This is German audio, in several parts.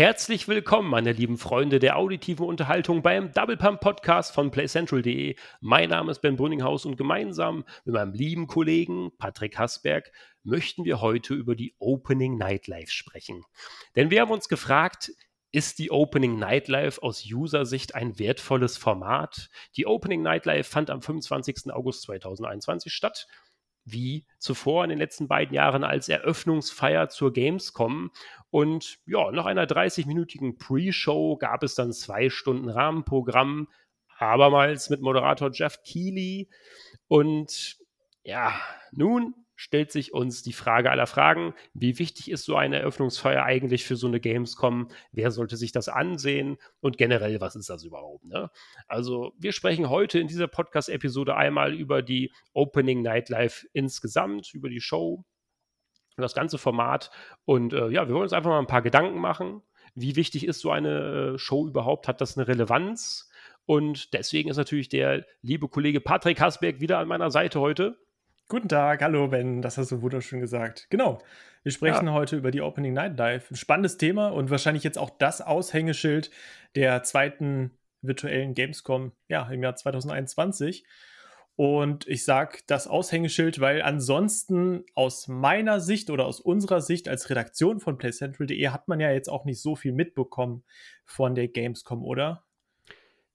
Herzlich willkommen, meine lieben Freunde der auditiven Unterhaltung beim Double Pump Podcast von PlayCentral.de. Mein Name ist Ben Brünninghaus und gemeinsam mit meinem lieben Kollegen Patrick Hasberg möchten wir heute über die Opening Nightlife sprechen. Denn wir haben uns gefragt, ist die Opening Nightlife aus User-Sicht ein wertvolles Format? Die Opening Nightlife fand am 25. August 2021 statt wie zuvor in den letzten beiden Jahren als Eröffnungsfeier zur Gamescom. Und ja, nach einer 30-minütigen Pre-Show gab es dann zwei Stunden Rahmenprogramm, abermals mit Moderator Jeff Keighley. Und ja, nun stellt sich uns die Frage aller Fragen, wie wichtig ist so eine Eröffnungsfeier eigentlich für so eine Gamescom? Wer sollte sich das ansehen? Und generell, was ist das überhaupt? Ne? Also wir sprechen heute in dieser Podcast-Episode einmal über die Opening Nightlife insgesamt, über die Show, das ganze Format. Und äh, ja, wir wollen uns einfach mal ein paar Gedanken machen. Wie wichtig ist so eine äh, Show überhaupt? Hat das eine Relevanz? Und deswegen ist natürlich der liebe Kollege Patrick Hasberg wieder an meiner Seite heute. Guten Tag, hallo Ben, das hast du wunderschön gesagt. Genau, wir sprechen ja. heute über die Opening Night Dive. Ein spannendes Thema und wahrscheinlich jetzt auch das Aushängeschild der zweiten virtuellen Gamescom ja, im Jahr 2021. Und ich sage das Aushängeschild, weil ansonsten aus meiner Sicht oder aus unserer Sicht als Redaktion von PlayCentral.de hat man ja jetzt auch nicht so viel mitbekommen von der Gamescom, oder?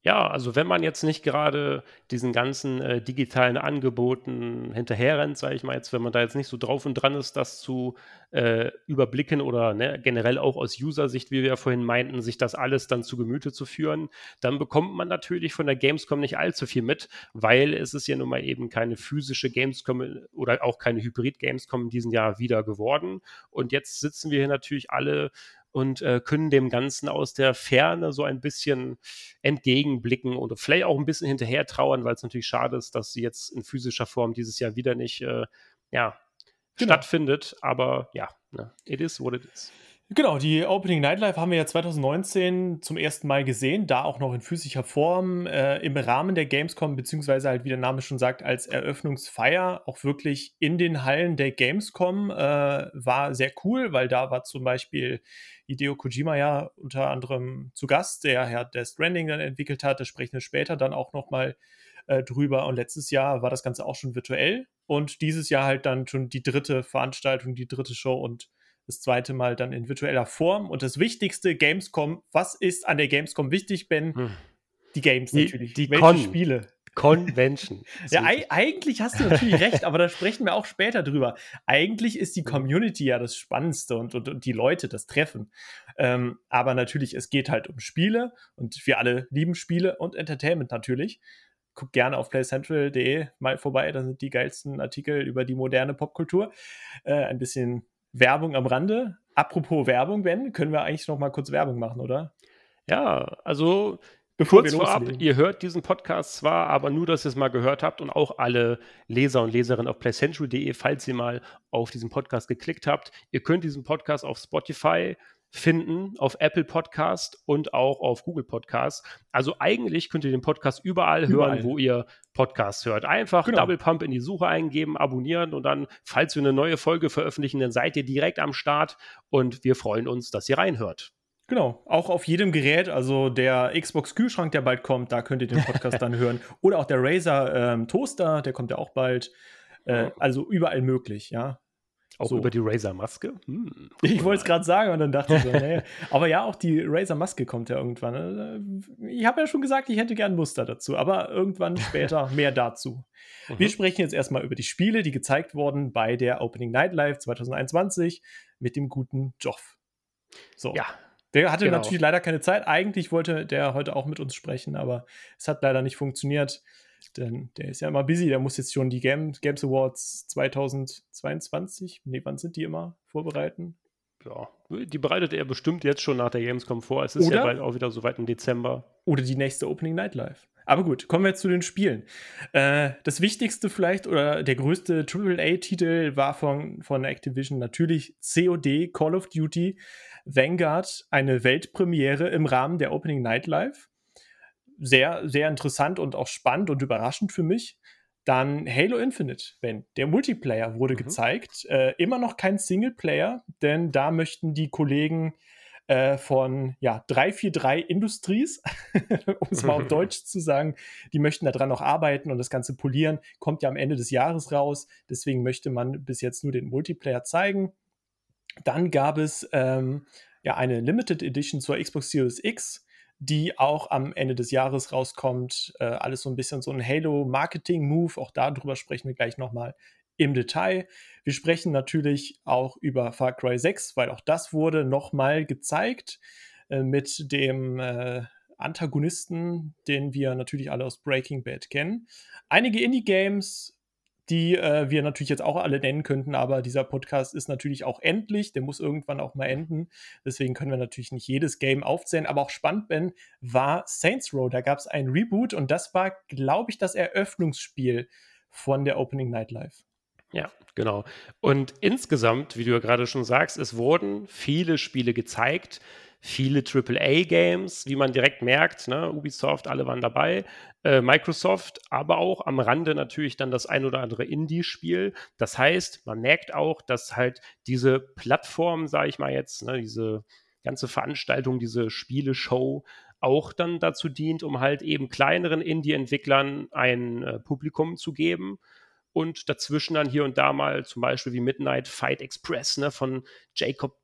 Ja, also wenn man jetzt nicht gerade diesen ganzen äh, digitalen Angeboten hinterherrennt, sage ich mal jetzt, wenn man da jetzt nicht so drauf und dran ist, das zu äh, überblicken oder ne, generell auch aus User-Sicht, wie wir ja vorhin meinten, sich das alles dann zu Gemüte zu führen, dann bekommt man natürlich von der Gamescom nicht allzu viel mit, weil es ist ja nun mal eben keine physische Gamescom oder auch keine Hybrid-Gamescom in diesem Jahr wieder geworden. Und jetzt sitzen wir hier natürlich alle und äh, können dem Ganzen aus der Ferne so ein bisschen entgegenblicken oder vielleicht auch ein bisschen hinterher trauern, weil es natürlich schade ist, dass sie jetzt in physischer Form dieses Jahr wieder nicht äh, ja, genau. stattfindet. Aber ja, ne, it is what it is. Genau, die Opening Nightlife haben wir ja 2019 zum ersten Mal gesehen, da auch noch in physischer Form äh, im Rahmen der Gamescom, beziehungsweise halt, wie der Name schon sagt, als Eröffnungsfeier, auch wirklich in den Hallen der Gamescom, äh, war sehr cool, weil da war zum Beispiel Hideo Kojima ja unter anderem zu Gast, der Herr Death Stranding dann entwickelt hat, da sprechen wir später dann auch nochmal äh, drüber. Und letztes Jahr war das Ganze auch schon virtuell und dieses Jahr halt dann schon die dritte Veranstaltung, die dritte Show und das zweite Mal dann in virtueller Form. Und das Wichtigste, Gamescom, was ist an der Gamescom wichtig, Ben? Hm. Die Games die, natürlich. Die Welche Con Spiele? Convention. ja, eigentlich hast du natürlich recht, aber da sprechen wir auch später drüber. Eigentlich ist die Community ja das Spannendste und, und, und die Leute, das Treffen. Ähm, aber natürlich, es geht halt um Spiele und wir alle lieben Spiele und Entertainment natürlich. Guck gerne auf playcentral.de mal vorbei, da sind die geilsten Artikel über die moderne Popkultur. Äh, ein bisschen Werbung am Rande. Apropos Werbung, Ben, können wir eigentlich noch mal kurz Werbung machen, oder? Ja, also Bevor Kurz vorab, ihr hört diesen Podcast zwar, aber nur, dass ihr es mal gehört habt und auch alle Leser und Leserinnen auf playcentral.de, falls ihr mal auf diesen Podcast geklickt habt. Ihr könnt diesen Podcast auf Spotify, finden auf Apple Podcast und auch auf Google Podcast. Also eigentlich könnt ihr den Podcast überall, überall. hören, wo ihr Podcasts hört. Einfach genau. Double Pump in die Suche eingeben, abonnieren und dann, falls wir eine neue Folge veröffentlichen, dann seid ihr direkt am Start und wir freuen uns, dass ihr reinhört. Genau, auch auf jedem Gerät, also der Xbox Kühlschrank, der bald kommt, da könnt ihr den Podcast dann hören. Oder auch der Razer ähm, Toaster, der kommt ja auch bald. Äh, also überall möglich, ja. Auch so. über die Razer-Maske? Hm, ich wollte es gerade sagen und dann dachte ich so, nee. Aber ja, auch die Razer-Maske kommt ja irgendwann. Äh, ich habe ja schon gesagt, ich hätte gern Muster dazu, aber irgendwann später mehr dazu. Mhm. Wir sprechen jetzt erstmal über die Spiele, die gezeigt wurden bei der Opening Night Live 2021 mit dem guten Joff. So. Ja. Der hatte genau. natürlich leider keine Zeit. Eigentlich wollte der heute auch mit uns sprechen, aber es hat leider nicht funktioniert. Denn der ist ja immer busy, der muss jetzt schon die Game, Games Awards 2022, nee, wann sind die immer, vorbereiten? Ja, die bereitet er bestimmt jetzt schon nach der Gamescom vor. Es ist oder, ja bald auch wieder so weit im Dezember. Oder die nächste Opening Night Live. Aber gut, kommen wir jetzt zu den Spielen. Äh, das wichtigste vielleicht oder der größte AAA-Titel war von, von Activision natürlich COD, Call of Duty, Vanguard, eine Weltpremiere im Rahmen der Opening Night Live sehr, sehr interessant und auch spannend und überraschend für mich. Dann Halo Infinite, Ben. Der Multiplayer wurde mhm. gezeigt. Äh, immer noch kein Singleplayer, denn da möchten die Kollegen äh, von ja, 343 Industries, um es mal auf Deutsch zu sagen. Die möchten daran noch arbeiten und das Ganze polieren. Kommt ja am Ende des Jahres raus. Deswegen möchte man bis jetzt nur den Multiplayer zeigen. Dann gab es ähm, ja eine Limited Edition zur Xbox Series X, die auch am Ende des Jahres rauskommt. Äh, alles so ein bisschen so ein Halo-Marketing-Move. Auch darüber sprechen wir gleich nochmal im Detail. Wir sprechen natürlich auch über Far Cry 6, weil auch das wurde nochmal gezeigt äh, mit dem äh, Antagonisten, den wir natürlich alle aus Breaking Bad kennen. Einige Indie-Games die äh, wir natürlich jetzt auch alle nennen könnten, aber dieser Podcast ist natürlich auch endlich, der muss irgendwann auch mal enden. Deswegen können wir natürlich nicht jedes Game aufzählen, aber auch spannend, Ben, war Saints Row. Da gab es ein Reboot und das war, glaube ich, das Eröffnungsspiel von der Opening Night Live. Ja, genau. Und insgesamt, wie du ja gerade schon sagst, es wurden viele Spiele gezeigt, viele AAA-Games, wie man direkt merkt, ne? Ubisoft, alle waren dabei, äh, Microsoft, aber auch am Rande natürlich dann das ein oder andere Indie-Spiel. Das heißt, man merkt auch, dass halt diese Plattform, sage ich mal jetzt, ne, diese ganze Veranstaltung, diese Spieleshow auch dann dazu dient, um halt eben kleineren Indie-Entwicklern ein äh, Publikum zu geben und dazwischen dann hier und da mal zum Beispiel wie Midnight Fight Express ne, von Jacob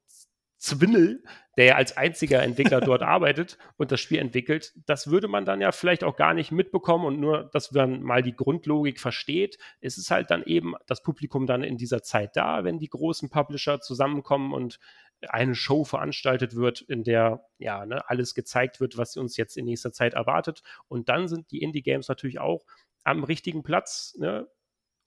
Zwinnel, der ja als einziger Entwickler dort arbeitet und das Spiel entwickelt, das würde man dann ja vielleicht auch gar nicht mitbekommen und nur, dass man mal die Grundlogik versteht, ist es halt dann eben das Publikum dann in dieser Zeit da, wenn die großen Publisher zusammenkommen und eine Show veranstaltet wird, in der ja ne, alles gezeigt wird, was uns jetzt in nächster Zeit erwartet. Und dann sind die Indie-Games natürlich auch am richtigen Platz ne,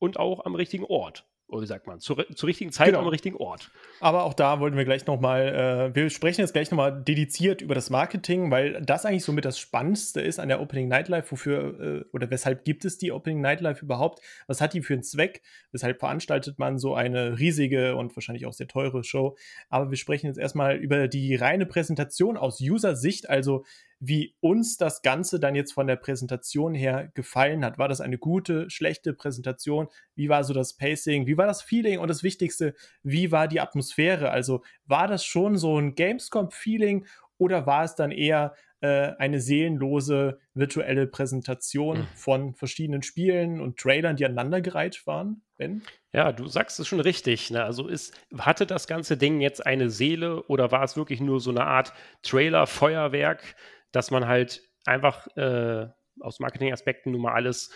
und auch am richtigen Ort oder wie sagt man, zur, zur richtigen Zeit genau. am richtigen Ort. Aber auch da wollten wir gleich nochmal, äh, wir sprechen jetzt gleich nochmal dediziert über das Marketing, weil das eigentlich somit das Spannendste ist an der Opening Nightlife, wofür äh, oder weshalb gibt es die Opening Nightlife überhaupt? Was hat die für einen Zweck? Weshalb veranstaltet man so eine riesige und wahrscheinlich auch sehr teure Show? Aber wir sprechen jetzt erstmal über die reine Präsentation aus User-Sicht, also wie uns das Ganze dann jetzt von der Präsentation her gefallen hat. War das eine gute, schlechte Präsentation? Wie war so das Pacing? Wie war das Feeling? Und das Wichtigste, wie war die Atmosphäre? Also war das schon so ein Gamescom-Feeling oder war es dann eher äh, eine seelenlose virtuelle Präsentation mhm. von verschiedenen Spielen und Trailern, die aneinandergereiht waren? Ben? Ja, du sagst es schon richtig. Ne? Also ist, hatte das ganze Ding jetzt eine Seele oder war es wirklich nur so eine Art Trailer-Feuerwerk? Dass man halt einfach äh, aus Marketingaspekten nun mal alles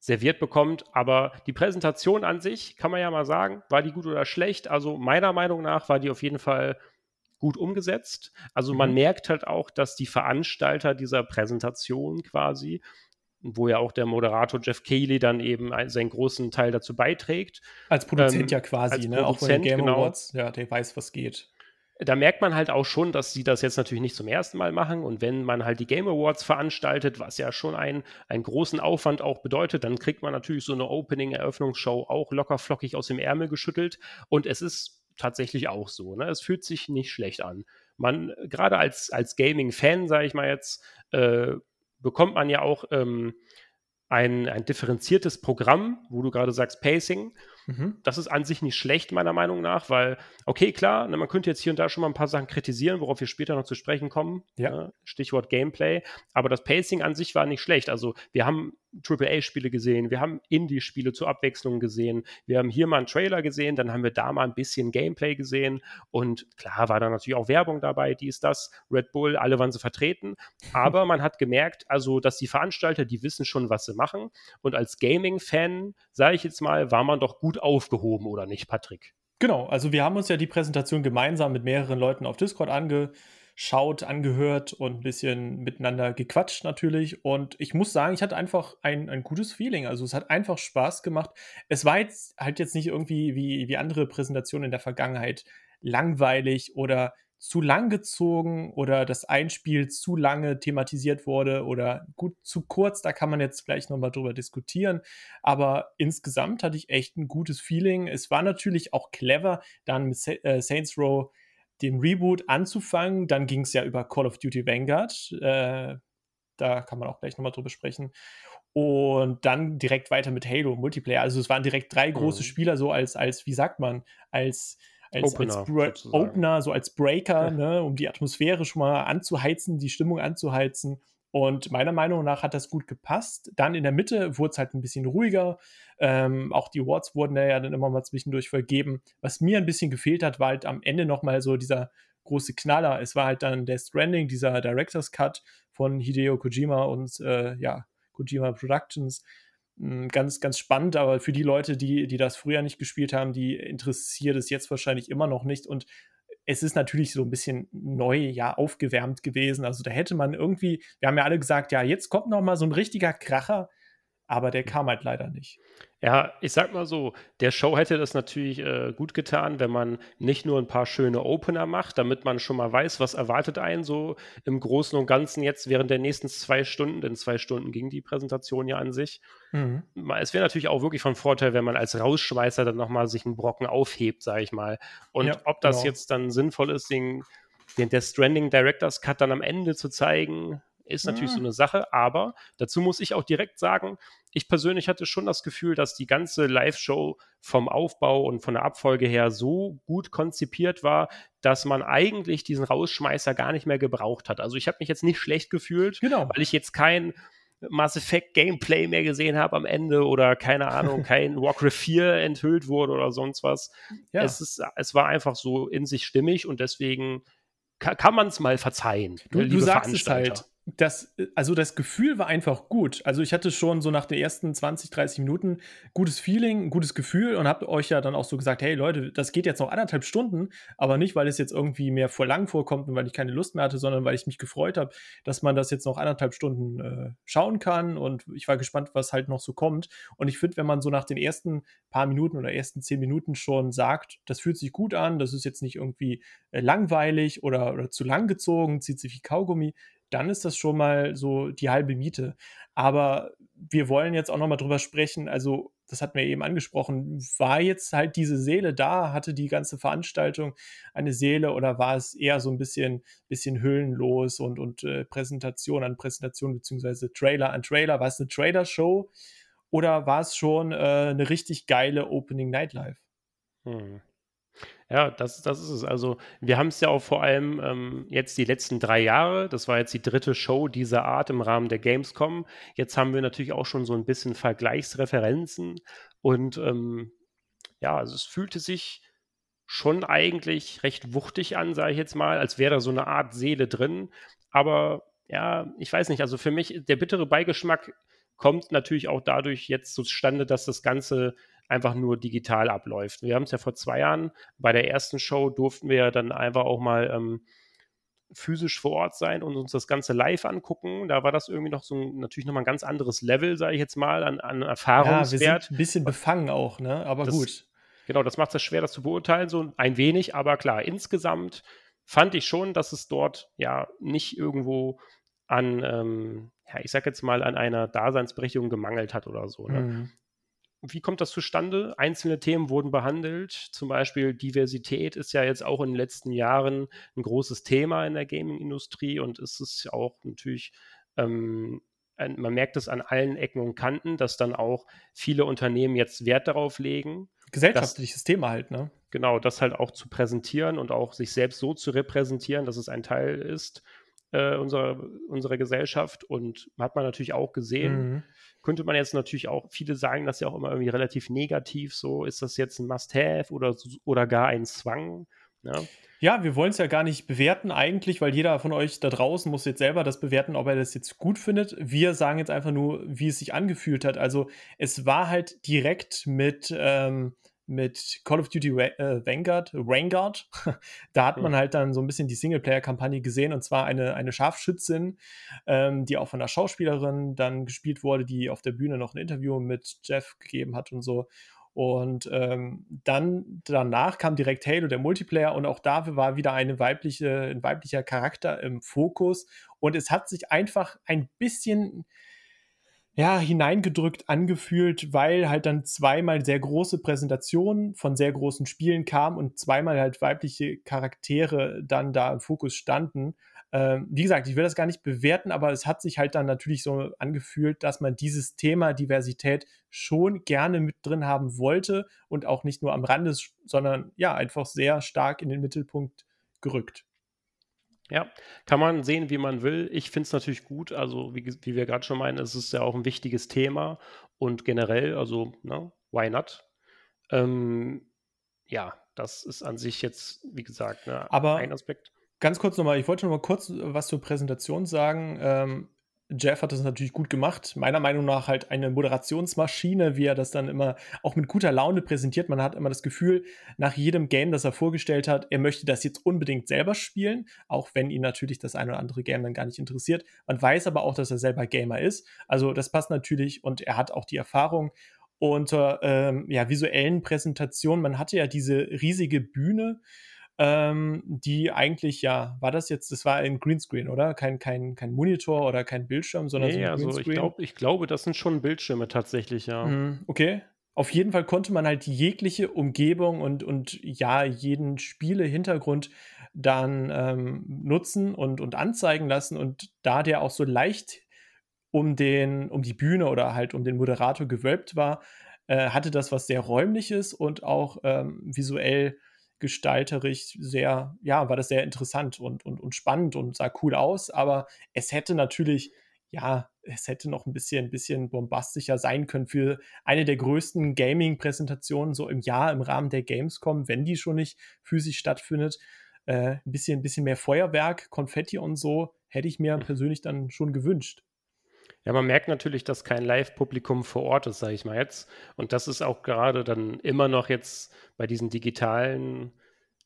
serviert bekommt. Aber die Präsentation an sich, kann man ja mal sagen, war die gut oder schlecht? Also meiner Meinung nach war die auf jeden Fall gut umgesetzt. Also mhm. man merkt halt auch, dass die Veranstalter dieser Präsentation quasi, wo ja auch der Moderator Jeff Cayley dann eben seinen großen Teil dazu beiträgt. Als Produzent ähm, ja quasi, ne? Produzent, auch bei den Game genau. Awards, ja, der weiß, was geht da merkt man halt auch schon, dass sie das jetzt natürlich nicht zum ersten Mal machen. Und wenn man halt die Game Awards veranstaltet, was ja schon ein, einen großen Aufwand auch bedeutet, dann kriegt man natürlich so eine Opening-Eröffnungsshow auch locker flockig aus dem Ärmel geschüttelt. Und es ist tatsächlich auch so. Ne? Es fühlt sich nicht schlecht an. Man, gerade als, als Gaming-Fan, sage ich mal jetzt, äh, bekommt man ja auch ähm, ein, ein differenziertes Programm, wo du gerade sagst Pacing. Mhm. Das ist an sich nicht schlecht, meiner Meinung nach, weil, okay, klar, ne, man könnte jetzt hier und da schon mal ein paar Sachen kritisieren, worauf wir später noch zu sprechen kommen. Ja. Ne, Stichwort Gameplay. Aber das Pacing an sich war nicht schlecht. Also, wir haben AAA-Spiele gesehen, wir haben Indie-Spiele zur Abwechslung gesehen, wir haben hier mal einen Trailer gesehen, dann haben wir da mal ein bisschen Gameplay gesehen und klar war da natürlich auch Werbung dabei, die ist das, Red Bull, alle waren sie vertreten, aber man hat gemerkt, also, dass die Veranstalter, die wissen schon, was sie machen und als Gaming-Fan, sage ich jetzt mal, war man doch gut aufgehoben, oder nicht, Patrick? Genau, also wir haben uns ja die Präsentation gemeinsam mit mehreren Leuten auf Discord angeschaut geschaut, angehört und ein bisschen miteinander gequatscht natürlich. Und ich muss sagen, ich hatte einfach ein, ein gutes Feeling. Also es hat einfach Spaß gemacht. Es war jetzt halt jetzt nicht irgendwie wie, wie andere Präsentationen in der Vergangenheit langweilig oder zu lang gezogen oder das Einspiel zu lange thematisiert wurde oder gut zu kurz, da kann man jetzt gleich nochmal drüber diskutieren. Aber insgesamt hatte ich echt ein gutes Feeling. Es war natürlich auch clever, dann mit äh, Saints Row den Reboot anzufangen. Dann ging es ja über Call of Duty Vanguard. Äh, da kann man auch gleich nochmal drüber sprechen. Und dann direkt weiter mit Halo Multiplayer. Also es waren direkt drei große mhm. Spieler, so als, als, wie sagt man, als, als, Opener, als Opener, so als Breaker, ja. ne, um die Atmosphäre schon mal anzuheizen, die Stimmung anzuheizen. Und meiner Meinung nach hat das gut gepasst. Dann in der Mitte wurde es halt ein bisschen ruhiger. Ähm, auch die Awards wurden ja dann immer mal zwischendurch vergeben. Was mir ein bisschen gefehlt hat, war halt am Ende nochmal so dieser große Knaller. Es war halt dann der Stranding, dieser Director's Cut von Hideo Kojima und äh, ja, Kojima Productions. Hm, ganz, ganz spannend, aber für die Leute, die, die das früher nicht gespielt haben, die interessiert es jetzt wahrscheinlich immer noch nicht. Und es ist natürlich so ein bisschen neu, ja, aufgewärmt gewesen. Also da hätte man irgendwie, wir haben ja alle gesagt, ja, jetzt kommt noch mal so ein richtiger Kracher, aber der kam halt leider nicht. Ja, ich sag mal so, der Show hätte das natürlich äh, gut getan, wenn man nicht nur ein paar schöne Opener macht, damit man schon mal weiß, was erwartet einen so im Großen und Ganzen jetzt während der nächsten zwei Stunden, denn zwei Stunden ging die Präsentation ja an sich. Mhm. Es wäre natürlich auch wirklich von Vorteil, wenn man als Rausschmeißer dann nochmal sich einen Brocken aufhebt, sage ich mal. Und ja, ob das genau. jetzt dann sinnvoll ist, den, den Death Stranding Director's Cut dann am Ende zu zeigen, ist natürlich mhm. so eine Sache, aber dazu muss ich auch direkt sagen, ich persönlich hatte schon das Gefühl, dass die ganze Live-Show vom Aufbau und von der Abfolge her so gut konzipiert war, dass man eigentlich diesen Rausschmeißer gar nicht mehr gebraucht hat. Also ich habe mich jetzt nicht schlecht gefühlt, genau. weil ich jetzt kein Mass Effect Gameplay mehr gesehen habe am Ende oder keine Ahnung, kein Warcraft 4 enthüllt wurde oder sonst was. Ja. Es, ist, es war einfach so in sich stimmig und deswegen kann, kann man es mal verzeihen. Du, du sagst es halt das, also das Gefühl war einfach gut. Also ich hatte schon so nach den ersten 20, 30 Minuten gutes Feeling, gutes Gefühl und habe euch ja dann auch so gesagt, hey Leute, das geht jetzt noch anderthalb Stunden, aber nicht, weil es jetzt irgendwie mehr vor lang vorkommt und weil ich keine Lust mehr hatte, sondern weil ich mich gefreut habe, dass man das jetzt noch anderthalb Stunden äh, schauen kann und ich war gespannt, was halt noch so kommt. Und ich finde, wenn man so nach den ersten paar Minuten oder ersten zehn Minuten schon sagt, das fühlt sich gut an, das ist jetzt nicht irgendwie äh, langweilig oder, oder zu lang gezogen, zieht sich wie Kaugummi, dann ist das schon mal so die halbe Miete. Aber wir wollen jetzt auch noch mal drüber sprechen. Also, das hatten wir eben angesprochen. War jetzt halt diese Seele da? Hatte die ganze Veranstaltung eine Seele oder war es eher so ein bisschen, bisschen hüllenlos und, und äh, Präsentation an Präsentation beziehungsweise Trailer an Trailer? War es eine Trailer-Show oder war es schon äh, eine richtig geile Opening Nightlife? Hm. Ja, das, das ist es. Also, wir haben es ja auch vor allem ähm, jetzt die letzten drei Jahre. Das war jetzt die dritte Show dieser Art im Rahmen der Gamescom. Jetzt haben wir natürlich auch schon so ein bisschen Vergleichsreferenzen. Und ähm, ja, also es fühlte sich schon eigentlich recht wuchtig an, sage ich jetzt mal, als wäre da so eine Art Seele drin. Aber ja, ich weiß nicht, also für mich, der bittere Beigeschmack kommt natürlich auch dadurch jetzt zustande, dass das Ganze einfach nur digital abläuft. Wir haben es ja vor zwei Jahren bei der ersten Show durften wir dann einfach auch mal ähm, physisch vor Ort sein und uns das Ganze live angucken. Da war das irgendwie noch so ein, natürlich nochmal ein ganz anderes Level, sage ich jetzt mal, an, an Erfahrungswert. Ja, wir sind ein bisschen befangen auch, ne? Aber das, gut. Genau, das macht es schwer, das zu beurteilen, so ein wenig, aber klar, insgesamt fand ich schon, dass es dort ja nicht irgendwo an, ähm, ja, ich sag jetzt mal, an einer Daseinsberechtigung gemangelt hat oder so. Ne? Mhm wie kommt das zustande? Einzelne Themen wurden behandelt. Zum Beispiel Diversität ist ja jetzt auch in den letzten Jahren ein großes Thema in der Gaming-Industrie und ist es auch natürlich, ähm, ein, man merkt es an allen Ecken und Kanten, dass dann auch viele Unternehmen jetzt Wert darauf legen. Gesellschaftliches dass, Thema halt, ne? Genau, das halt auch zu präsentieren und auch sich selbst so zu repräsentieren, dass es ein Teil ist äh, unserer, unserer Gesellschaft. Und hat man natürlich auch gesehen, mhm. könnte man jetzt natürlich auch, viele sagen das ja auch immer irgendwie relativ negativ, so ist das jetzt ein Must-Have oder, oder gar ein Zwang. Ja. Ja, wir wollen es ja gar nicht bewerten eigentlich, weil jeder von euch da draußen muss jetzt selber das bewerten, ob er das jetzt gut findet. Wir sagen jetzt einfach nur, wie es sich angefühlt hat. Also es war halt direkt mit ähm, mit Call of Duty äh, Vanguard, Vanguard. da hat man halt dann so ein bisschen die Singleplayer-Kampagne gesehen und zwar eine, eine Scharfschützin, ähm, die auch von einer Schauspielerin dann gespielt wurde, die auf der Bühne noch ein Interview mit Jeff gegeben hat und so. Und ähm, dann danach kam direkt Halo, der Multiplayer, und auch da war wieder eine weibliche, ein weiblicher Charakter im Fokus. Und es hat sich einfach ein bisschen ja, hineingedrückt angefühlt, weil halt dann zweimal sehr große Präsentationen von sehr großen Spielen kamen und zweimal halt weibliche Charaktere dann da im Fokus standen. Ähm, wie gesagt, ich will das gar nicht bewerten, aber es hat sich halt dann natürlich so angefühlt, dass man dieses Thema Diversität schon gerne mit drin haben wollte und auch nicht nur am Rande, sondern ja, einfach sehr stark in den Mittelpunkt gerückt. Ja, kann man sehen, wie man will. Ich finde es natürlich gut. Also, wie, wie wir gerade schon meinen, es ist ja auch ein wichtiges Thema und generell, also, ne, why not? Ähm, ja, das ist an sich jetzt, wie gesagt, ne, Aber ein Aspekt. Ganz kurz nochmal, ich wollte noch mal kurz was zur Präsentation sagen. Ähm, Jeff hat das natürlich gut gemacht. Meiner Meinung nach halt eine Moderationsmaschine, wie er das dann immer auch mit guter Laune präsentiert. Man hat immer das Gefühl, nach jedem Game, das er vorgestellt hat, er möchte das jetzt unbedingt selber spielen, auch wenn ihn natürlich das ein oder andere Game dann gar nicht interessiert. Man weiß aber auch, dass er selber Gamer ist. Also das passt natürlich und er hat auch die Erfahrung unter ähm, ja, visuellen Präsentationen. Man hatte ja diese riesige Bühne ähm, die eigentlich, ja, war das jetzt, das war ein Greenscreen, oder? Kein, kein, kein Monitor oder kein Bildschirm, sondern nee, so ein also Greenscreen. Ich, glaub, ich glaube, das sind schon Bildschirme tatsächlich, ja. Mhm, okay. Auf jeden Fall konnte man halt jegliche Umgebung und, und ja, jeden Spiele-Hintergrund dann ähm, nutzen und, und anzeigen lassen. Und da der auch so leicht um, den, um die Bühne oder halt um den Moderator gewölbt war, äh, hatte das was sehr räumliches und auch ähm, visuell gestalterisch sehr, ja, war das sehr interessant und, und, und spannend und sah cool aus, aber es hätte natürlich, ja, es hätte noch ein bisschen, ein bisschen bombastischer sein können für eine der größten Gaming-Präsentationen so im Jahr im Rahmen der Gamescom, wenn die schon nicht physisch stattfindet. Äh, ein bisschen, ein bisschen mehr Feuerwerk, Konfetti und so hätte ich mir persönlich dann schon gewünscht. Ja, man merkt natürlich, dass kein Live-Publikum vor Ort ist, sage ich mal jetzt. Und das ist auch gerade dann immer noch jetzt bei diesen digitalen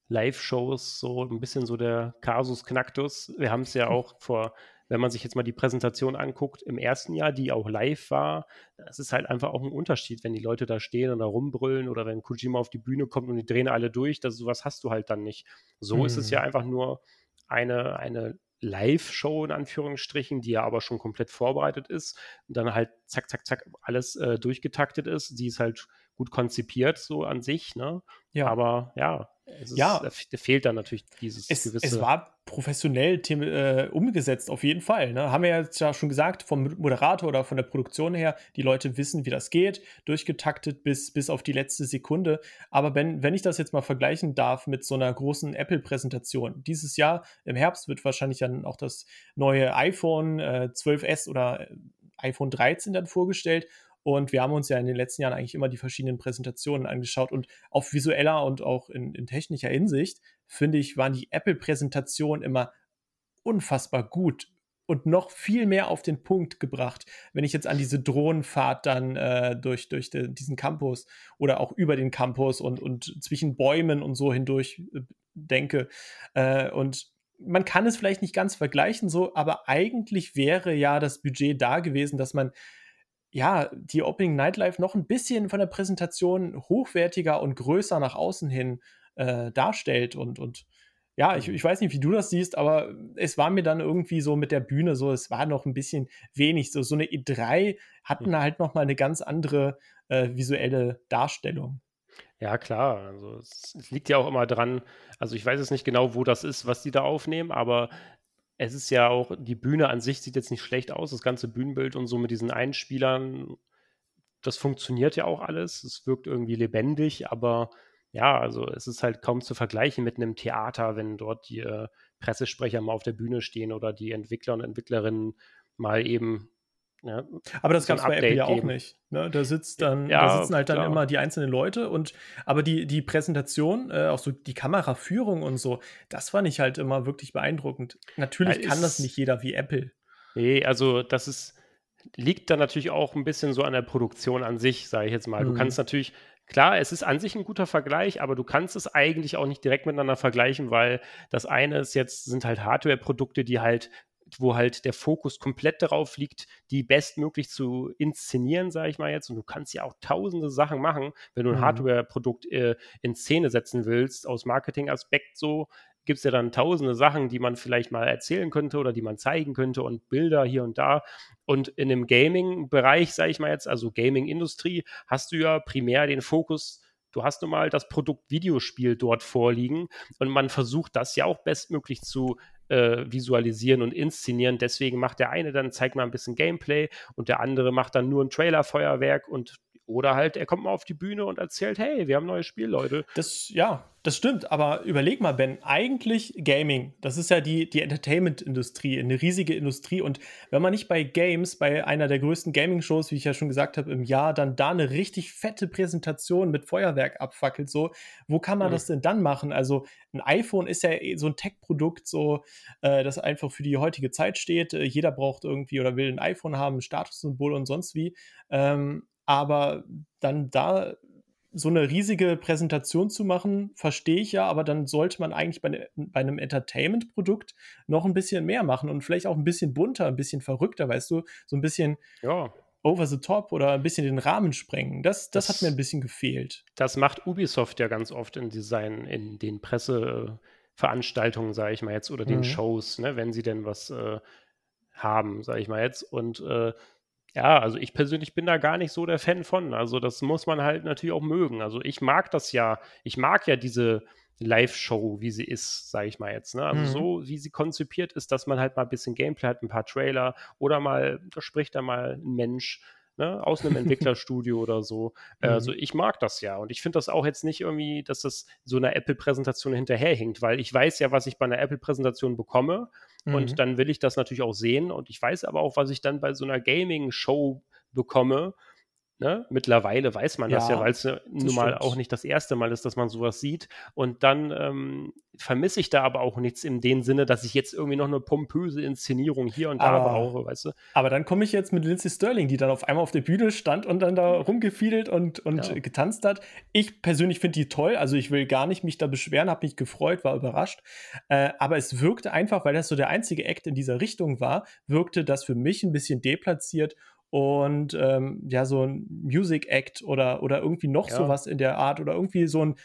Live-Shows so ein bisschen so der Kasus Knacktus. Wir haben es ja auch vor, wenn man sich jetzt mal die Präsentation anguckt, im ersten Jahr, die auch live war, das ist halt einfach auch ein Unterschied, wenn die Leute da stehen und da rumbrüllen oder wenn Kojima auf die Bühne kommt und die drehen alle durch, das sowas hast du halt dann nicht. So mhm. ist es ja mhm. einfach nur eine, eine Live-Show in Anführungsstrichen, die ja aber schon komplett vorbereitet ist und dann halt zack, zack, zack alles äh, durchgetaktet ist. Die ist halt gut konzipiert so an sich, ne? Ja. Aber ja, ist, ja, da fehlt dann natürlich dieses es, gewisse. Es war professionell äh, umgesetzt, auf jeden Fall. Ne? Haben wir jetzt ja schon gesagt, vom Moderator oder von der Produktion her, die Leute wissen, wie das geht, durchgetaktet bis, bis auf die letzte Sekunde. Aber wenn, wenn ich das jetzt mal vergleichen darf mit so einer großen Apple-Präsentation, dieses Jahr im Herbst wird wahrscheinlich dann auch das neue iPhone äh, 12S oder äh, iPhone 13 dann vorgestellt. Und wir haben uns ja in den letzten Jahren eigentlich immer die verschiedenen Präsentationen angeschaut. Und auf visueller und auch in, in technischer Hinsicht, finde ich, waren die Apple-Präsentationen immer unfassbar gut und noch viel mehr auf den Punkt gebracht. Wenn ich jetzt an diese Drohnenfahrt dann äh, durch, durch de, diesen Campus oder auch über den Campus und, und zwischen Bäumen und so hindurch äh, denke. Äh, und man kann es vielleicht nicht ganz vergleichen, so, aber eigentlich wäre ja das Budget da gewesen, dass man ja, die Opening Nightlife noch ein bisschen von der Präsentation hochwertiger und größer nach außen hin äh, darstellt. Und, und ja, ich, ich weiß nicht, wie du das siehst, aber es war mir dann irgendwie so mit der Bühne so, es war noch ein bisschen wenig. So, so eine E3 hatten halt noch mal eine ganz andere äh, visuelle Darstellung. Ja, klar. Also es, es, liegt ja auch immer dran. Also ich weiß jetzt nicht genau, wo das ist, was die da aufnehmen, aber es ist ja auch, die Bühne an sich sieht jetzt nicht schlecht aus, das ganze Bühnenbild und so mit diesen Einspielern, das funktioniert ja auch alles. Es wirkt irgendwie lebendig, aber ja, also es ist halt kaum zu vergleichen mit einem Theater, wenn dort die äh, Pressesprecher mal auf der Bühne stehen oder die Entwickler und Entwicklerinnen mal eben ja, aber das gab es bei Apple ja auch nicht. Ne? Da sitzt dann, ja, da sitzen halt dann klar. immer die einzelnen Leute und aber die, die Präsentation, äh, auch so die Kameraführung und so, das fand ich halt immer wirklich beeindruckend. Natürlich ja, kann das nicht jeder wie Apple. Nee, also das ist, liegt dann natürlich auch ein bisschen so an der Produktion an sich, sage ich jetzt mal. Mhm. Du kannst natürlich, klar, es ist an sich ein guter Vergleich, aber du kannst es eigentlich auch nicht direkt miteinander vergleichen, weil das eine ist jetzt, sind halt Hardware-Produkte, die halt wo halt der Fokus komplett darauf liegt, die bestmöglich zu inszenieren, sage ich mal jetzt. Und du kannst ja auch tausende Sachen machen, wenn du ein mhm. Hardware-Produkt äh, in Szene setzen willst, aus Marketing-Aspekt so gibt es ja dann tausende Sachen, die man vielleicht mal erzählen könnte oder die man zeigen könnte und Bilder hier und da. Und in dem Gaming-Bereich, sage ich mal jetzt, also Gaming-Industrie, hast du ja primär den Fokus du hast nun mal das Produkt Videospiel dort vorliegen und man versucht das ja auch bestmöglich zu äh, visualisieren und inszenieren. Deswegen macht der eine dann, zeigt mal ein bisschen Gameplay und der andere macht dann nur ein Trailerfeuerwerk und oder halt, er kommt mal auf die Bühne und erzählt, hey, wir haben ein neues Spiel, Leute. Das, ja, das stimmt, aber überleg mal, Ben, eigentlich Gaming, das ist ja die, die Entertainment-Industrie, eine riesige Industrie. Und wenn man nicht bei Games, bei einer der größten Gaming-Shows, wie ich ja schon gesagt habe, im Jahr, dann da eine richtig fette Präsentation mit Feuerwerk abfackelt, so, wo kann man mhm. das denn dann machen? Also, ein iPhone ist ja eh so ein Tech-Produkt, so, äh, das einfach für die heutige Zeit steht. Äh, jeder braucht irgendwie oder will ein iPhone haben, ein Statussymbol und sonst wie. Ähm, aber dann da so eine riesige Präsentation zu machen, verstehe ich ja, aber dann sollte man eigentlich bei, ne, bei einem Entertainment-Produkt noch ein bisschen mehr machen und vielleicht auch ein bisschen bunter, ein bisschen verrückter, weißt du, so ein bisschen ja. over the top oder ein bisschen den Rahmen sprengen. Das, das, das hat mir ein bisschen gefehlt. Das macht Ubisoft ja ganz oft in Design, in den Presseveranstaltungen, sage ich mal jetzt, oder den mhm. Shows, ne, wenn sie denn was äh, haben, sage ich mal jetzt. Und äh, ja, also ich persönlich bin da gar nicht so der Fan von. Also das muss man halt natürlich auch mögen. Also ich mag das ja, ich mag ja diese Live-Show, wie sie ist, sage ich mal jetzt. Ne? Also mhm. so, wie sie konzipiert ist, dass man halt mal ein bisschen Gameplay hat, ein paar Trailer oder mal, da spricht da mal ein Mensch ne, aus einem Entwicklerstudio oder so. Mhm. Also ich mag das ja und ich finde das auch jetzt nicht irgendwie, dass das so einer Apple-Präsentation hinterherhinkt, weil ich weiß ja, was ich bei einer Apple-Präsentation bekomme mhm. und dann will ich das natürlich auch sehen und ich weiß aber auch, was ich dann bei so einer Gaming-Show bekomme Ne? Mittlerweile weiß man ja, das ja, weil es nun mal auch nicht das erste Mal ist, dass man sowas sieht. Und dann ähm, vermisse ich da aber auch nichts in dem Sinne, dass ich jetzt irgendwie noch eine pompöse Inszenierung hier und da aber, brauche, weißt du? Aber dann komme ich jetzt mit Lindsay Sterling, die dann auf einmal auf der Bühne stand und dann da rumgefiedelt und, und ja. getanzt hat. Ich persönlich finde die toll, also ich will gar nicht mich da beschweren, habe mich gefreut, war überrascht. Äh, aber es wirkte einfach, weil das so der einzige Act in dieser Richtung war, wirkte das für mich ein bisschen deplatziert und ähm, ja, so ein Music Act oder, oder irgendwie noch ja. sowas in der Art oder irgendwie so ein,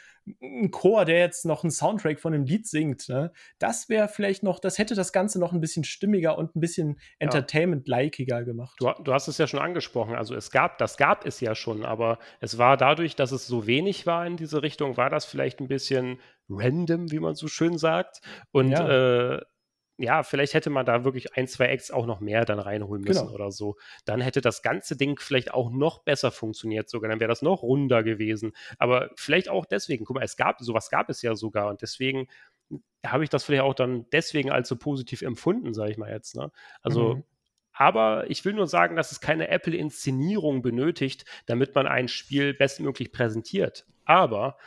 ein, Chor, der jetzt noch einen Soundtrack von einem Lied singt. Ne? Das wäre vielleicht noch, das hätte das Ganze noch ein bisschen stimmiger und ein bisschen Entertainment-likiger gemacht. Du, du, hast es ja schon angesprochen, also es gab, das gab es ja schon, aber es war dadurch, dass es so wenig war in diese Richtung, war das vielleicht ein bisschen random, wie man so schön sagt. Und ja. äh, ja, vielleicht hätte man da wirklich ein, zwei Acts auch noch mehr dann reinholen müssen genau. oder so. Dann hätte das ganze Ding vielleicht auch noch besser funktioniert sogar. Dann wäre das noch runder gewesen. Aber vielleicht auch deswegen, guck mal, es gab, sowas gab es ja sogar und deswegen habe ich das vielleicht auch dann deswegen als so positiv empfunden, sage ich mal jetzt. Ne? Also, mhm. aber ich will nur sagen, dass es keine Apple-Inszenierung benötigt, damit man ein Spiel bestmöglich präsentiert. Aber,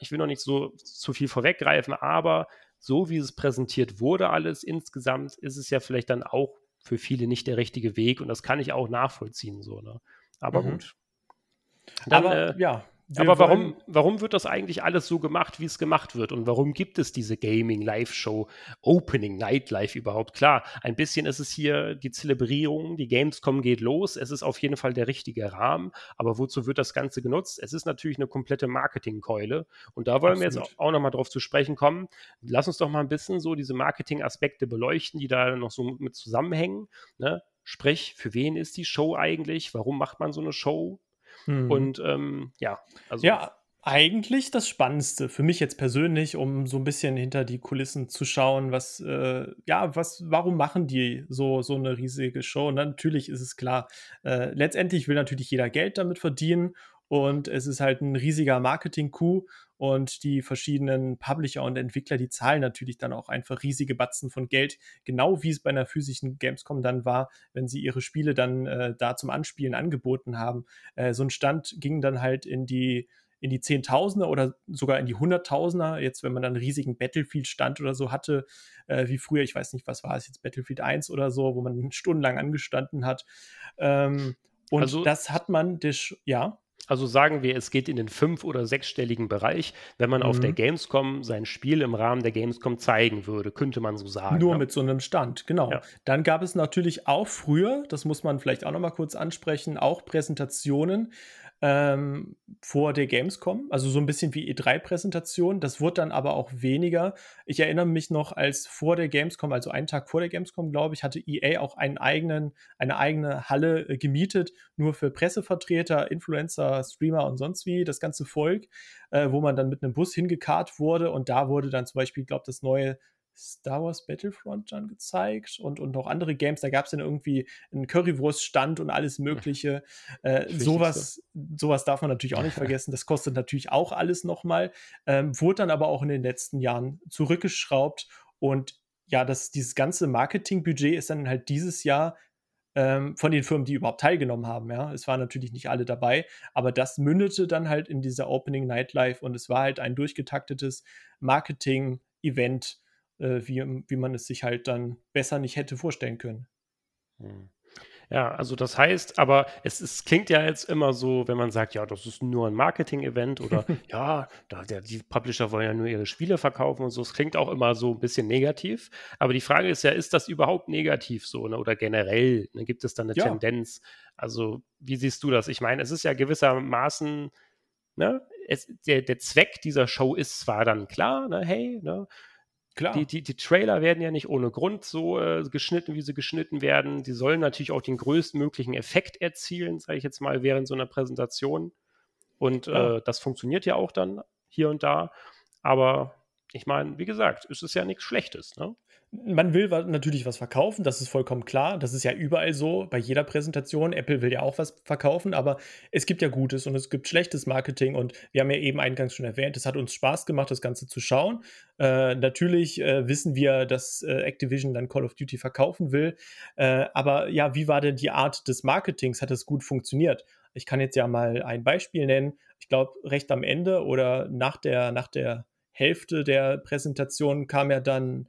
ich will noch nicht so zu viel vorweggreifen, aber so wie es präsentiert wurde, alles insgesamt, ist es ja vielleicht dann auch für viele nicht der richtige Weg und das kann ich auch nachvollziehen, so, ne? Aber mhm. gut. Dann, Aber äh, ja, aber warum, warum wird das eigentlich alles so gemacht, wie es gemacht wird? Und warum gibt es diese Gaming-Live-Show Opening Nightlife überhaupt? Klar, ein bisschen ist es hier die Zelebrierung, die Gamescom geht los. Es ist auf jeden Fall der richtige Rahmen. Aber wozu wird das Ganze genutzt? Es ist natürlich eine komplette Marketingkeule. Und da wollen Absolut. wir jetzt auch nochmal drauf zu sprechen kommen. Lass uns doch mal ein bisschen so diese Marketing-Aspekte beleuchten, die da noch so mit zusammenhängen. Ne? Sprich, für wen ist die Show eigentlich? Warum macht man so eine Show? Mhm. Und ähm, ja, also. Ja, eigentlich das Spannendste für mich jetzt persönlich, um so ein bisschen hinter die Kulissen zu schauen, was, äh, ja, was, warum machen die so, so eine riesige Show? Und natürlich ist es klar, äh, letztendlich will natürlich jeder Geld damit verdienen und es ist halt ein riesiger Marketing-Coup und die verschiedenen Publisher und Entwickler, die zahlen natürlich dann auch einfach riesige Batzen von Geld, genau wie es bei einer physischen Gamescom dann war, wenn sie ihre Spiele dann äh, da zum Anspielen angeboten haben. Äh, so ein Stand ging dann halt in die in die Zehntausender oder sogar in die Hunderttausender. Jetzt, wenn man dann einen riesigen Battlefield-Stand oder so hatte, äh, wie früher, ich weiß nicht, was war es jetzt, Battlefield 1 oder so, wo man stundenlang angestanden hat. Ähm, und also, das hat man, ja. Also sagen wir, es geht in den fünf- oder sechsstelligen Bereich, wenn man mhm. auf der. Gamescom sein Spiel im Rahmen der Gamescom zeigen würde, könnte man so sagen. Nur ne? mit so einem Stand, genau. Ja. Dann gab es natürlich auch früher, das muss man vielleicht auch noch mal kurz ansprechen, auch Präsentationen, ähm, vor der Gamescom, also so ein bisschen wie E3-Präsentation. Das wurde dann aber auch weniger. Ich erinnere mich noch, als vor der Gamescom, also einen Tag vor der Gamescom, glaube ich, hatte EA auch einen eigenen, eine eigene Halle äh, gemietet, nur für Pressevertreter, Influencer, Streamer und sonst wie, das ganze Volk, äh, wo man dann mit einem Bus hingekarrt wurde und da wurde dann zum Beispiel, glaube ich, das neue Star Wars Battlefront dann gezeigt und, und noch andere Games. Da gab es dann irgendwie einen Currywurststand und alles Mögliche. Äh, sowas, sowas darf man natürlich auch nicht vergessen. Das kostet natürlich auch alles nochmal. Ähm, wurde dann aber auch in den letzten Jahren zurückgeschraubt und ja, das, dieses ganze Marketingbudget ist dann halt dieses Jahr ähm, von den Firmen, die überhaupt teilgenommen haben. Ja, es waren natürlich nicht alle dabei, aber das mündete dann halt in dieser Opening Nightlife und es war halt ein durchgetaktetes Marketing-Event äh, wie, wie man es sich halt dann besser nicht hätte vorstellen können. Hm. Ja, also das heißt, aber es, es, klingt ja jetzt immer so, wenn man sagt, ja, das ist nur ein Marketing-Event oder ja, da, der, die Publisher wollen ja nur ihre Spiele verkaufen und so. Es klingt auch immer so ein bisschen negativ. Aber die Frage ist ja, ist das überhaupt negativ so ne? oder generell? Ne? Gibt es da eine ja. Tendenz? Also, wie siehst du das? Ich meine, es ist ja gewissermaßen, ne, es, der, der Zweck dieser Show ist zwar dann klar, ne, hey, ne, Klar. Die, die, die Trailer werden ja nicht ohne Grund so äh, geschnitten, wie sie geschnitten werden. Die sollen natürlich auch den größtmöglichen Effekt erzielen, sage ich jetzt mal, während so einer Präsentation. Und ja. äh, das funktioniert ja auch dann hier und da. Aber ich meine, wie gesagt, es ist ja nichts Schlechtes. Ne? Man will natürlich was verkaufen, das ist vollkommen klar. Das ist ja überall so, bei jeder Präsentation. Apple will ja auch was verkaufen, aber es gibt ja Gutes und es gibt schlechtes Marketing. Und wir haben ja eben eingangs schon erwähnt, es hat uns Spaß gemacht, das Ganze zu schauen. Äh, natürlich äh, wissen wir, dass äh, Activision dann Call of Duty verkaufen will. Äh, aber ja, wie war denn die Art des Marketings? Hat es gut funktioniert? Ich kann jetzt ja mal ein Beispiel nennen. Ich glaube, recht am Ende oder nach der, nach der Hälfte der Präsentation kam ja dann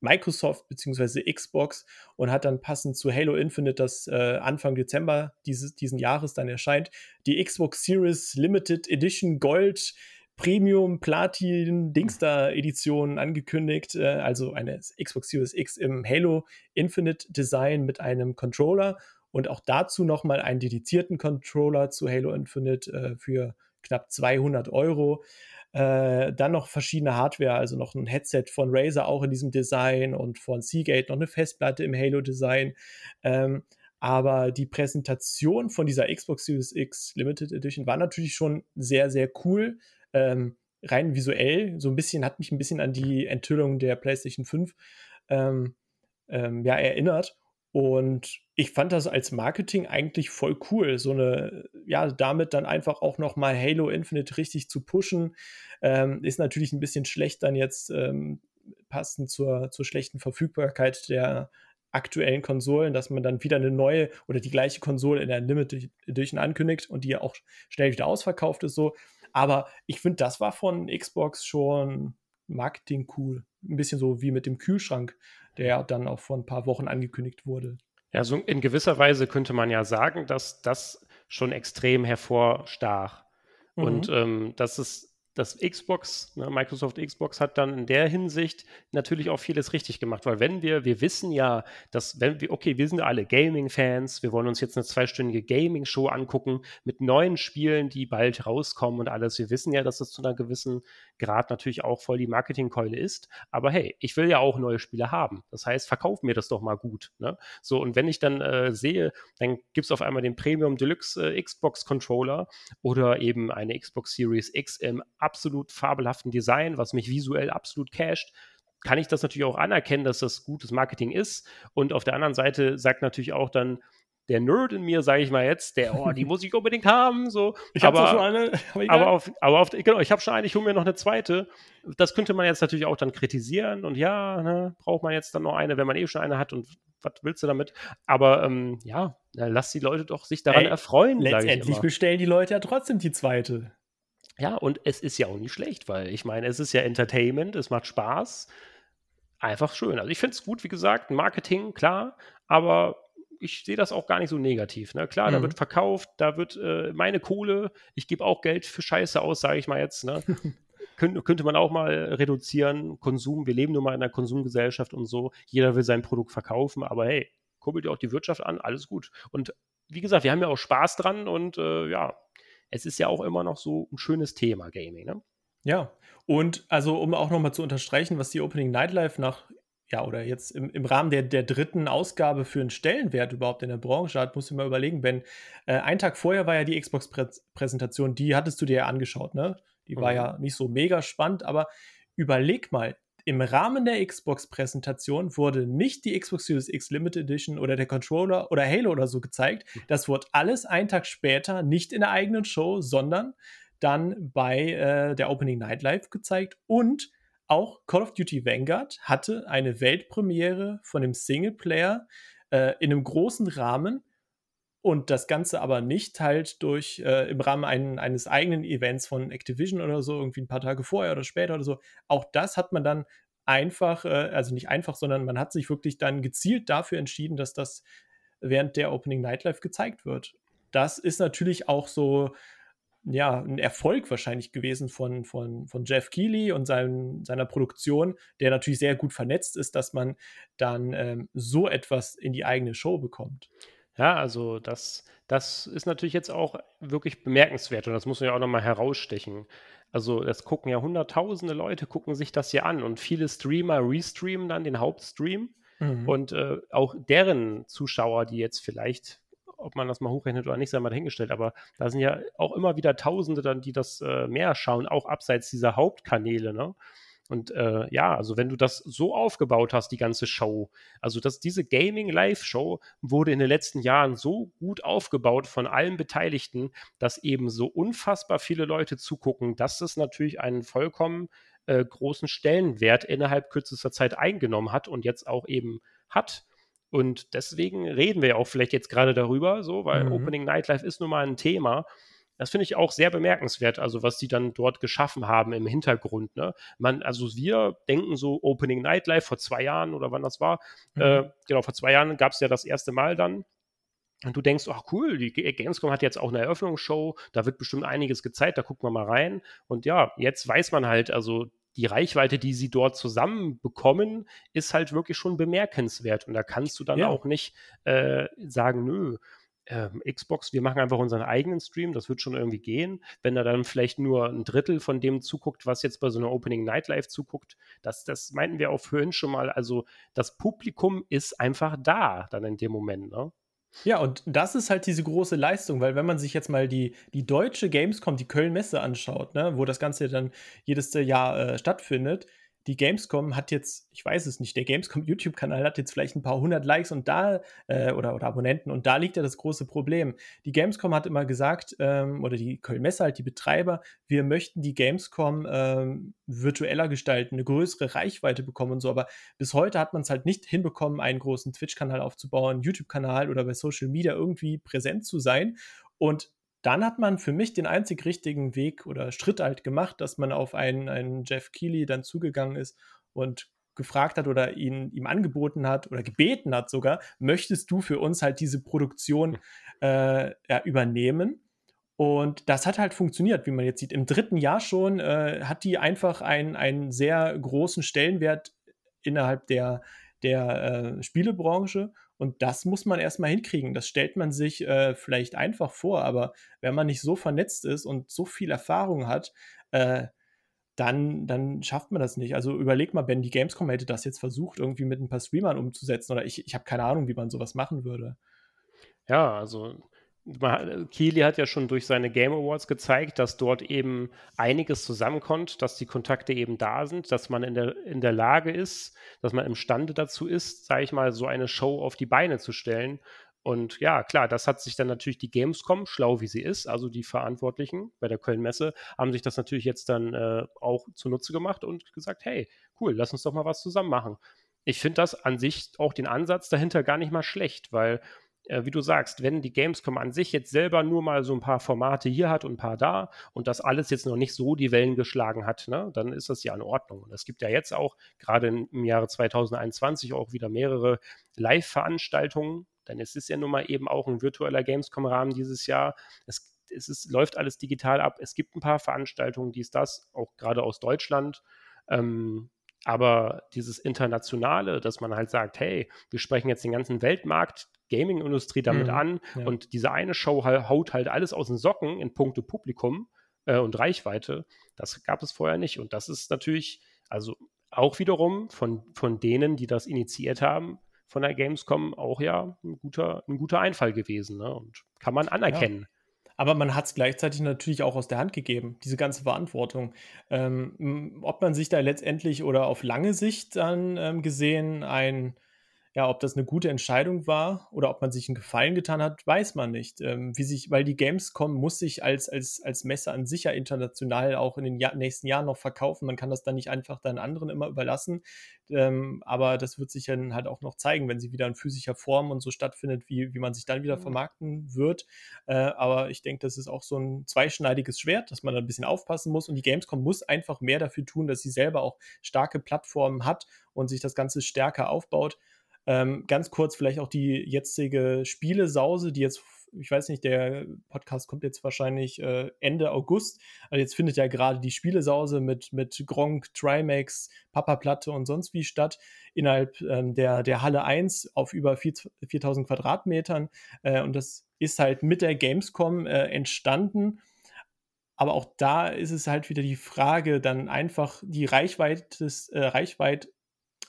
Microsoft bzw. Xbox und hat dann passend zu Halo Infinite, das äh, Anfang Dezember dieses, diesen Jahres dann erscheint, die Xbox Series Limited Edition Gold Premium Platin Dingster Edition angekündigt, äh, also eine Xbox Series X im Halo Infinite Design mit einem Controller und auch dazu nochmal einen dedizierten Controller zu Halo Infinite äh, für knapp 200 Euro. Äh, dann noch verschiedene Hardware, also noch ein Headset von Razer auch in diesem Design und von Seagate noch eine Festplatte im Halo-Design. Ähm, aber die Präsentation von dieser Xbox Series X Limited Edition war natürlich schon sehr, sehr cool. Ähm, rein visuell, so ein bisschen, hat mich ein bisschen an die Enthüllung der PlayStation 5 ähm, ähm, ja, erinnert. Und ich fand das als Marketing eigentlich voll cool, so eine, ja, damit dann einfach auch nochmal Halo Infinite richtig zu pushen. Ähm, ist natürlich ein bisschen schlecht dann jetzt ähm, passend zur, zur schlechten Verfügbarkeit der aktuellen Konsolen, dass man dann wieder eine neue oder die gleiche Konsole in der Limited Edition ankündigt und die ja auch schnell wieder ausverkauft ist so. Aber ich finde, das war von Xbox schon Marketing cool. Ein bisschen so wie mit dem Kühlschrank der dann auch vor ein paar Wochen angekündigt wurde. Ja, so in gewisser Weise könnte man ja sagen, dass das schon extrem hervorstach. Mhm. Und ähm, dass es das Xbox, ne, Microsoft Xbox hat dann in der Hinsicht natürlich auch vieles richtig gemacht, weil wenn wir, wir wissen ja, dass wenn wir, okay, wir sind alle Gaming-Fans, wir wollen uns jetzt eine zweistündige Gaming-Show angucken mit neuen Spielen, die bald rauskommen und alles. Wir wissen ja, dass das zu einer gewissen Grad natürlich auch voll die Marketingkeule ist. Aber hey, ich will ja auch neue Spiele haben. Das heißt, verkauf mir das doch mal gut. Ne? So, und wenn ich dann äh, sehe, dann gibt es auf einmal den Premium Deluxe äh, Xbox Controller oder eben eine Xbox Series X im absolut fabelhaften Design, was mich visuell absolut casht, kann ich das natürlich auch anerkennen, dass das gutes Marketing ist. Und auf der anderen Seite sagt natürlich auch dann der Nerd in mir, sage ich mal jetzt, der, oh, die muss ich unbedingt haben. So. Ich habe schon eine. Aber, aber, auf, aber auf, genau, ich habe schon eine, ich hole mir noch eine zweite. Das könnte man jetzt natürlich auch dann kritisieren und ja, ne, braucht man jetzt dann noch eine, wenn man eh schon eine hat und was willst du damit? Aber ähm, ja, lass die Leute doch sich daran Ey, erfreuen. Letztendlich bestellen die Leute ja trotzdem die zweite. Ja, und es ist ja auch nicht schlecht, weil ich meine, es ist ja Entertainment, es macht Spaß. Einfach schön. Also ich finde es gut, wie gesagt, Marketing, klar, aber ich sehe das auch gar nicht so negativ. Ne? Klar, mhm. da wird verkauft, da wird äh, meine Kohle, ich gebe auch Geld für Scheiße aus, sage ich mal jetzt. Ne? Kön könnte man auch mal reduzieren, Konsum, wir leben nun mal in einer Konsumgesellschaft und so, jeder will sein Produkt verkaufen, aber hey, kurbelt ja auch die Wirtschaft an, alles gut. Und wie gesagt, wir haben ja auch Spaß dran und äh, ja, es ist ja auch immer noch so ein schönes Thema Gaming, ne? Ja, und also um auch nochmal zu unterstreichen, was die Opening Nightlife nach, ja, oder jetzt im, im Rahmen der, der dritten Ausgabe für einen Stellenwert überhaupt in der Branche hat, muss ich mal überlegen, Ben. Äh, ein Tag vorher war ja die Xbox-Präsentation, die hattest du dir ja angeschaut, ne? Die war mhm. ja nicht so mega spannend, aber überleg mal, im Rahmen der Xbox-Präsentation wurde nicht die Xbox Series X Limited Edition oder der Controller oder Halo oder so gezeigt. Hm. Das wurde alles einen Tag später nicht in der eigenen Show, sondern dann bei äh, der Opening Night Live gezeigt. Und auch Call of Duty Vanguard hatte eine Weltpremiere von dem Singleplayer äh, in einem großen Rahmen und das Ganze aber nicht halt durch äh, im Rahmen ein, eines eigenen Events von Activision oder so, irgendwie ein paar Tage vorher oder später oder so. Auch das hat man dann einfach, äh, also nicht einfach, sondern man hat sich wirklich dann gezielt dafür entschieden, dass das während der Opening Nightlife gezeigt wird. Das ist natürlich auch so, ja, ein Erfolg wahrscheinlich gewesen von, von, von Jeff Keighley und sein, seiner Produktion, der natürlich sehr gut vernetzt ist, dass man dann ähm, so etwas in die eigene Show bekommt. Ja, also das, das ist natürlich jetzt auch wirklich bemerkenswert und das muss man ja auch nochmal herausstechen. Also das gucken ja hunderttausende Leute, gucken sich das hier an und viele Streamer restreamen dann den Hauptstream mhm. und äh, auch deren Zuschauer, die jetzt vielleicht, ob man das mal hochrechnet oder nicht, sei mal dahingestellt, aber da sind ja auch immer wieder Tausende dann, die das äh, mehr schauen, auch abseits dieser Hauptkanäle, ne? Und äh, ja, also wenn du das so aufgebaut hast, die ganze Show, also dass diese Gaming-Live-Show wurde in den letzten Jahren so gut aufgebaut von allen Beteiligten, dass eben so unfassbar viele Leute zugucken, dass es natürlich einen vollkommen äh, großen Stellenwert innerhalb kürzester Zeit eingenommen hat und jetzt auch eben hat. Und deswegen reden wir ja auch vielleicht jetzt gerade darüber, so, weil mhm. Opening Nightlife ist nun mal ein Thema. Das finde ich auch sehr bemerkenswert, also was die dann dort geschaffen haben im Hintergrund. Ne? Man, also wir denken so Opening Nightlife vor zwei Jahren oder wann das war. Mhm. Äh, genau, vor zwei Jahren gab es ja das erste Mal dann. Und du denkst, ach cool, die Gamescom hat jetzt auch eine Eröffnungsshow, da wird bestimmt einiges gezeigt, da gucken wir mal rein. Und ja, jetzt weiß man halt, also die Reichweite, die sie dort zusammen bekommen, ist halt wirklich schon bemerkenswert. Und da kannst du dann ja. auch nicht äh, sagen, nö, Xbox, wir machen einfach unseren eigenen Stream, das wird schon irgendwie gehen. Wenn er dann vielleicht nur ein Drittel von dem zuguckt, was jetzt bei so einer Opening Night Live zuguckt, das, das meinten wir auch vorhin schon mal. Also das Publikum ist einfach da dann in dem Moment. Ne? Ja, und das ist halt diese große Leistung, weil wenn man sich jetzt mal die, die deutsche Gamescom, die Köln-Messe anschaut, ne, wo das Ganze dann jedes Jahr äh, stattfindet, die Gamescom hat jetzt, ich weiß es nicht, der Gamescom YouTube-Kanal hat jetzt vielleicht ein paar hundert Likes und da, äh, oder, oder Abonnenten und da liegt ja das große Problem. Die Gamescom hat immer gesagt, ähm, oder die Köln-Messe halt, die Betreiber, wir möchten die Gamescom ähm, virtueller gestalten, eine größere Reichweite bekommen und so, aber bis heute hat man es halt nicht hinbekommen, einen großen Twitch-Kanal aufzubauen, YouTube-Kanal oder bei Social Media irgendwie präsent zu sein. Und dann hat man für mich den einzig richtigen Weg oder Schritt halt gemacht, dass man auf einen, einen Jeff Keighley dann zugegangen ist und gefragt hat oder ihn ihm angeboten hat oder gebeten hat sogar, möchtest du für uns halt diese Produktion äh, ja, übernehmen? Und das hat halt funktioniert, wie man jetzt sieht. Im dritten Jahr schon äh, hat die einfach einen, einen sehr großen Stellenwert innerhalb der, der äh, Spielebranche und das muss man erstmal hinkriegen. Das stellt man sich äh, vielleicht einfach vor, aber wenn man nicht so vernetzt ist und so viel Erfahrung hat, äh, dann, dann schafft man das nicht. Also überleg mal, Ben, die Gamescom hätte das jetzt versucht, irgendwie mit ein paar Streamern umzusetzen. Oder ich, ich habe keine Ahnung, wie man sowas machen würde. Ja, also Keely hat ja schon durch seine Game Awards gezeigt, dass dort eben einiges zusammenkommt, dass die Kontakte eben da sind, dass man in der, in der Lage ist, dass man imstande dazu ist, sage ich mal, so eine Show auf die Beine zu stellen. Und ja, klar, das hat sich dann natürlich die Gamescom, schlau wie sie ist, also die Verantwortlichen bei der Köln-Messe, haben sich das natürlich jetzt dann äh, auch zunutze gemacht und gesagt, hey, cool, lass uns doch mal was zusammen machen. Ich finde das an sich auch den Ansatz dahinter gar nicht mal schlecht, weil äh, wie du sagst, wenn die Gamescom an sich jetzt selber nur mal so ein paar Formate hier hat und ein paar da und das alles jetzt noch nicht so die Wellen geschlagen hat, ne, dann ist das ja in Ordnung. Und es gibt ja jetzt auch gerade im Jahre 2021 auch wieder mehrere Live-Veranstaltungen, denn es ist ja nun mal eben auch ein virtueller Gamescom-Rahmen dieses Jahr. Es, es ist, läuft alles digital ab. Es gibt ein paar Veranstaltungen, dies, das, auch gerade aus Deutschland. Ähm, aber dieses Internationale, dass man halt sagt, hey, wir sprechen jetzt den ganzen Weltmarkt Gaming-Industrie damit mhm, an ja. und diese eine Show haut halt alles aus den Socken in puncto Publikum äh, und Reichweite. Das gab es vorher nicht und das ist natürlich, also auch wiederum von, von denen, die das initiiert haben, von der Gamescom auch ja ein guter, ein guter Einfall gewesen ne? und kann man anerkennen. Ja. Aber man hat es gleichzeitig natürlich auch aus der Hand gegeben, diese ganze Verantwortung. Ähm, ob man sich da letztendlich oder auf lange Sicht dann ähm, gesehen ein ja, ob das eine gute Entscheidung war oder ob man sich einen Gefallen getan hat, weiß man nicht. Ähm, wie sich, weil die Gamescom muss sich als, als, als Messe an sich ja international auch in den Jahr, nächsten Jahren noch verkaufen. Man kann das dann nicht einfach dann anderen immer überlassen. Ähm, aber das wird sich dann halt auch noch zeigen, wenn sie wieder in physischer Form und so stattfindet, wie, wie man sich dann wieder mhm. vermarkten wird. Äh, aber ich denke, das ist auch so ein zweischneidiges Schwert, dass man da ein bisschen aufpassen muss. Und die Gamescom muss einfach mehr dafür tun, dass sie selber auch starke Plattformen hat und sich das Ganze stärker aufbaut. Ähm, ganz kurz vielleicht auch die jetzige Spielesause, die jetzt, ich weiß nicht, der Podcast kommt jetzt wahrscheinlich äh, Ende August. Also jetzt findet ja gerade die Spielesause mit, mit Gronk, Trimax, Papa Platte und sonst wie statt, innerhalb ähm, der, der Halle 1 auf über 4000 Quadratmetern. Äh, und das ist halt mit der Gamescom äh, entstanden. Aber auch da ist es halt wieder die Frage, dann einfach die Reichweite, äh, Reichweite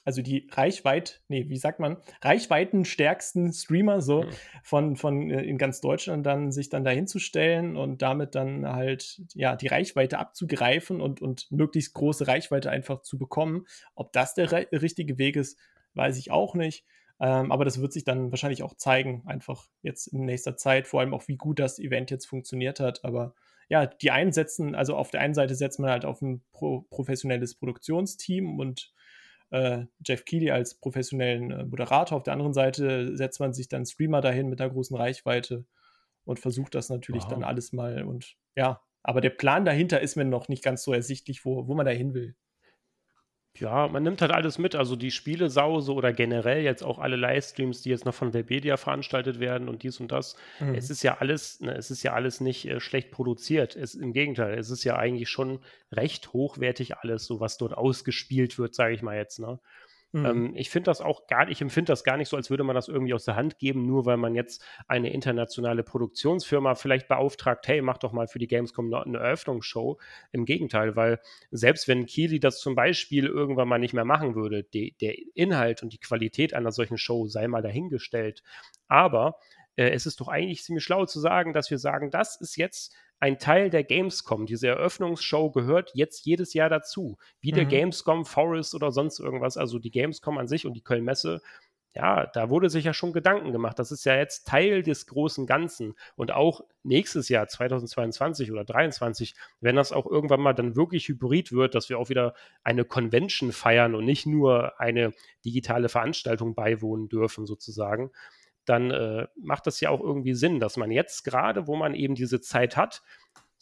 also die Reichweite, nee, wie sagt man, reichweitenstärksten Streamer so mhm. von, von äh, in ganz Deutschland dann sich dann dahin zu stellen und damit dann halt ja die Reichweite abzugreifen und, und möglichst große Reichweite einfach zu bekommen. Ob das der richtige Weg ist, weiß ich auch nicht. Ähm, aber das wird sich dann wahrscheinlich auch zeigen, einfach jetzt in nächster Zeit, vor allem auch, wie gut das Event jetzt funktioniert hat. Aber ja, die einen setzen, also auf der einen Seite setzt man halt auf ein pro professionelles Produktionsteam und äh, Jeff Keighley als professionellen äh, Moderator. Auf der anderen Seite setzt man sich dann Streamer dahin mit einer großen Reichweite und versucht das natürlich wow. dann alles mal. Und ja, aber der Plan dahinter ist mir noch nicht ganz so ersichtlich, wo, wo man da hin will. Ja, man nimmt halt alles mit, also die Spielesause oder generell jetzt auch alle Livestreams, die jetzt noch von Webedia veranstaltet werden und dies und das. Mhm. Es ist ja alles, ne, es ist ja alles nicht äh, schlecht produziert. Es, Im Gegenteil, es ist ja eigentlich schon recht hochwertig alles, so was dort ausgespielt wird, sage ich mal jetzt. Ne? Mhm. Ähm, ich finde das auch gar ich empfinde das gar nicht so, als würde man das irgendwie aus der Hand geben, nur weil man jetzt eine internationale Produktionsfirma vielleicht beauftragt, hey, mach doch mal für die Gamescom eine Eröffnungsshow. Im Gegenteil, weil selbst wenn Keely das zum Beispiel irgendwann mal nicht mehr machen würde, die, der Inhalt und die Qualität einer solchen Show sei mal dahingestellt. Aber äh, es ist doch eigentlich ziemlich schlau zu sagen, dass wir sagen, das ist jetzt ein Teil der Gamescom. Diese Eröffnungsshow gehört jetzt jedes Jahr dazu. Wie der mhm. Gamescom Forest oder sonst irgendwas. Also die Gamescom an sich und die Köln-Messe ja, da wurde sich ja schon Gedanken gemacht. Das ist ja jetzt Teil des großen Ganzen. Und auch nächstes Jahr, 2022 oder 2023, wenn das auch irgendwann mal dann wirklich hybrid wird, dass wir auch wieder eine Convention feiern und nicht nur eine digitale Veranstaltung beiwohnen dürfen, sozusagen, dann äh, macht das ja auch irgendwie Sinn, dass man jetzt gerade, wo man eben diese Zeit hat,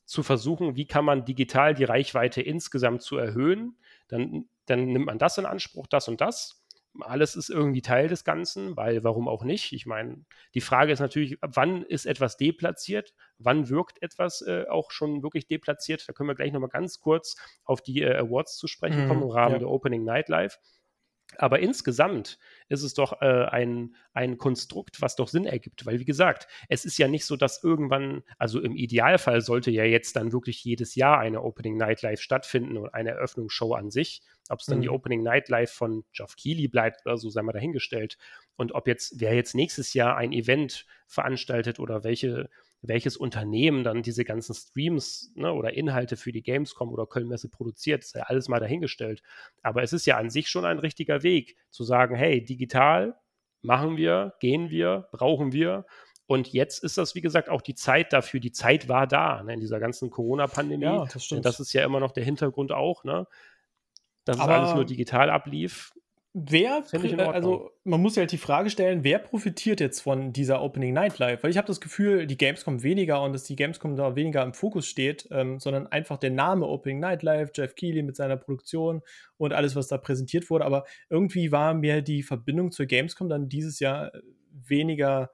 zu versuchen, wie kann man digital die Reichweite insgesamt zu erhöhen, dann, dann nimmt man das in Anspruch, das und das. Alles ist irgendwie Teil des Ganzen, weil warum auch nicht? Ich meine, die Frage ist natürlich, wann ist etwas deplatziert? Wann wirkt etwas äh, auch schon wirklich deplatziert? Da können wir gleich nochmal ganz kurz auf die äh, Awards zu sprechen kommen im Rahmen ja. der Opening Night Live. Aber insgesamt ist es doch äh, ein, ein Konstrukt, was doch Sinn ergibt. Weil, wie gesagt, es ist ja nicht so, dass irgendwann, also im Idealfall sollte ja jetzt dann wirklich jedes Jahr eine Opening Night Live stattfinden und eine Eröffnungsshow an sich. Ob es dann mhm. die Opening Night Live von Geoff Keighley bleibt oder so, sei mal dahingestellt. Und ob jetzt, wer jetzt nächstes Jahr ein Event veranstaltet oder welche welches Unternehmen dann diese ganzen Streams ne, oder Inhalte für die Gamescom oder Kölnmesse produziert, ist ja alles mal dahingestellt. Aber es ist ja an sich schon ein richtiger Weg, zu sagen, hey, digital machen wir, gehen wir, brauchen wir. Und jetzt ist das, wie gesagt, auch die Zeit dafür. Die Zeit war da ne, in dieser ganzen Corona-Pandemie. Ja, das stimmt. Das ist ja immer noch der Hintergrund auch, ne? Dass es alles nur digital ablief. Wer, also man muss ja halt die Frage stellen, wer profitiert jetzt von dieser Opening Night Live? Weil ich habe das Gefühl, die Gamescom weniger und dass die Gamescom da weniger im Fokus steht, ähm, sondern einfach der Name Opening Night Live, Jeff Keighley mit seiner Produktion und alles, was da präsentiert wurde. Aber irgendwie war mir die Verbindung zur Gamescom dann dieses Jahr weniger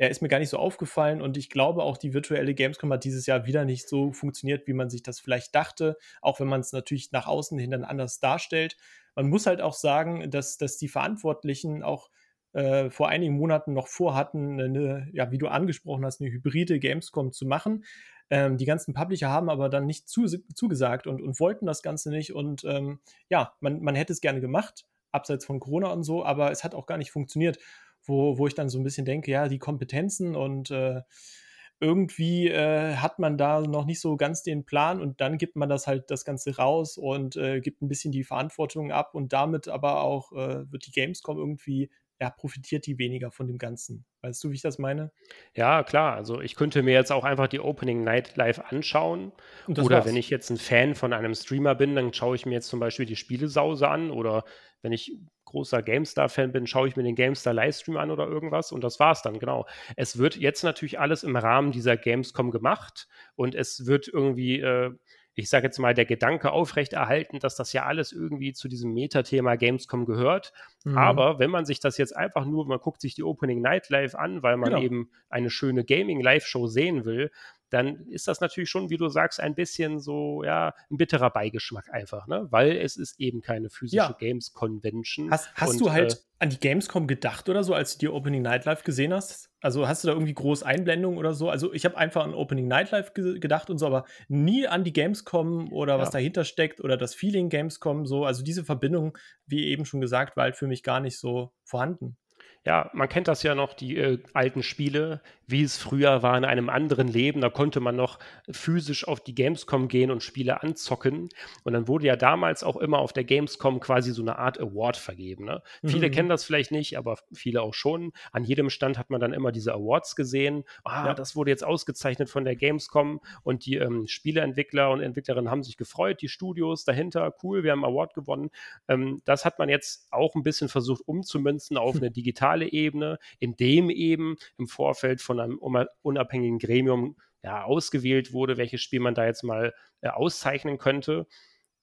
ja, ist mir gar nicht so aufgefallen und ich glaube auch die virtuelle Gamescom hat dieses Jahr wieder nicht so funktioniert, wie man sich das vielleicht dachte, auch wenn man es natürlich nach außen hin dann anders darstellt. Man muss halt auch sagen, dass, dass die Verantwortlichen auch äh, vor einigen Monaten noch vorhatten, eine, ja, wie du angesprochen hast, eine hybride Gamescom zu machen. Ähm, die ganzen Publisher haben aber dann nicht zu, zugesagt und, und wollten das Ganze nicht. Und ähm, ja, man, man hätte es gerne gemacht, abseits von Corona und so, aber es hat auch gar nicht funktioniert, wo, wo ich dann so ein bisschen denke, ja, die Kompetenzen und äh, irgendwie äh, hat man da noch nicht so ganz den Plan und dann gibt man das halt das Ganze raus und äh, gibt ein bisschen die Verantwortung ab und damit aber auch äh, wird die Gamescom irgendwie ja, profitiert die weniger von dem Ganzen. Weißt du, wie ich das meine? Ja, klar. Also ich könnte mir jetzt auch einfach die Opening Night live anschauen. Oder war's. wenn ich jetzt ein Fan von einem Streamer bin, dann schaue ich mir jetzt zum Beispiel die Spielesause an. Oder wenn ich großer GameStar-Fan bin, schaue ich mir den GameStar-Livestream an oder irgendwas. Und das war's dann, genau. Es wird jetzt natürlich alles im Rahmen dieser Gamescom gemacht. Und es wird irgendwie. Äh, ich sage jetzt mal, der Gedanke aufrechterhalten, dass das ja alles irgendwie zu diesem Metathema Gamescom gehört. Mhm. Aber wenn man sich das jetzt einfach nur, man guckt sich die Opening Night Live an, weil man genau. eben eine schöne Gaming-Live-Show sehen will, dann ist das natürlich schon, wie du sagst, ein bisschen so, ja, ein bitterer Beigeschmack einfach, ne? Weil es ist eben keine physische ja. Games Convention. Hast, hast und, du halt äh, an die Gamescom gedacht oder so, als du die Opening Night Live gesehen hast? Also hast du da irgendwie groß Einblendungen oder so? Also ich habe einfach an Opening Night Live ge gedacht und so, aber nie an die Gamescom oder ja. was dahinter steckt oder das Feeling Gamescom so. Also diese Verbindung, wie eben schon gesagt, war halt für mich gar nicht so vorhanden ja, man kennt das ja noch, die äh, alten Spiele, wie es früher war in einem anderen Leben. Da konnte man noch physisch auf die Gamescom gehen und Spiele anzocken. Und dann wurde ja damals auch immer auf der Gamescom quasi so eine Art Award vergeben. Ne? Mhm. Viele kennen das vielleicht nicht, aber viele auch schon. An jedem Stand hat man dann immer diese Awards gesehen. Ah, ja. das wurde jetzt ausgezeichnet von der Gamescom und die ähm, Spieleentwickler und Entwicklerinnen haben sich gefreut, die Studios dahinter, cool, wir haben einen Award gewonnen. Ähm, das hat man jetzt auch ein bisschen versucht umzumünzen auf eine digitale Ebene, in dem eben im Vorfeld von einem unabhängigen Gremium ja, ausgewählt wurde, welches Spiel man da jetzt mal äh, auszeichnen könnte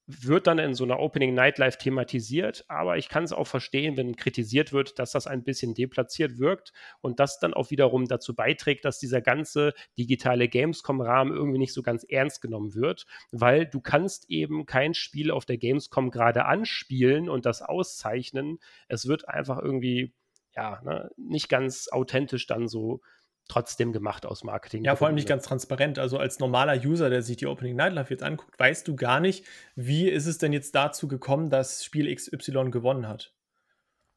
wird dann in so einer Opening Nightlife thematisiert, aber ich kann es auch verstehen, wenn kritisiert wird, dass das ein bisschen deplatziert wirkt und das dann auch wiederum dazu beiträgt, dass dieser ganze digitale Gamescom-Rahmen irgendwie nicht so ganz ernst genommen wird, weil du kannst eben kein Spiel auf der Gamescom gerade anspielen und das auszeichnen. Es wird einfach irgendwie ja, ne, nicht ganz authentisch dann so trotzdem gemacht aus Marketing. Ja, vor allem nicht ganz transparent. Also als normaler User, der sich die Opening Night Live jetzt anguckt, weißt du gar nicht, wie ist es denn jetzt dazu gekommen, dass Spiel XY gewonnen hat.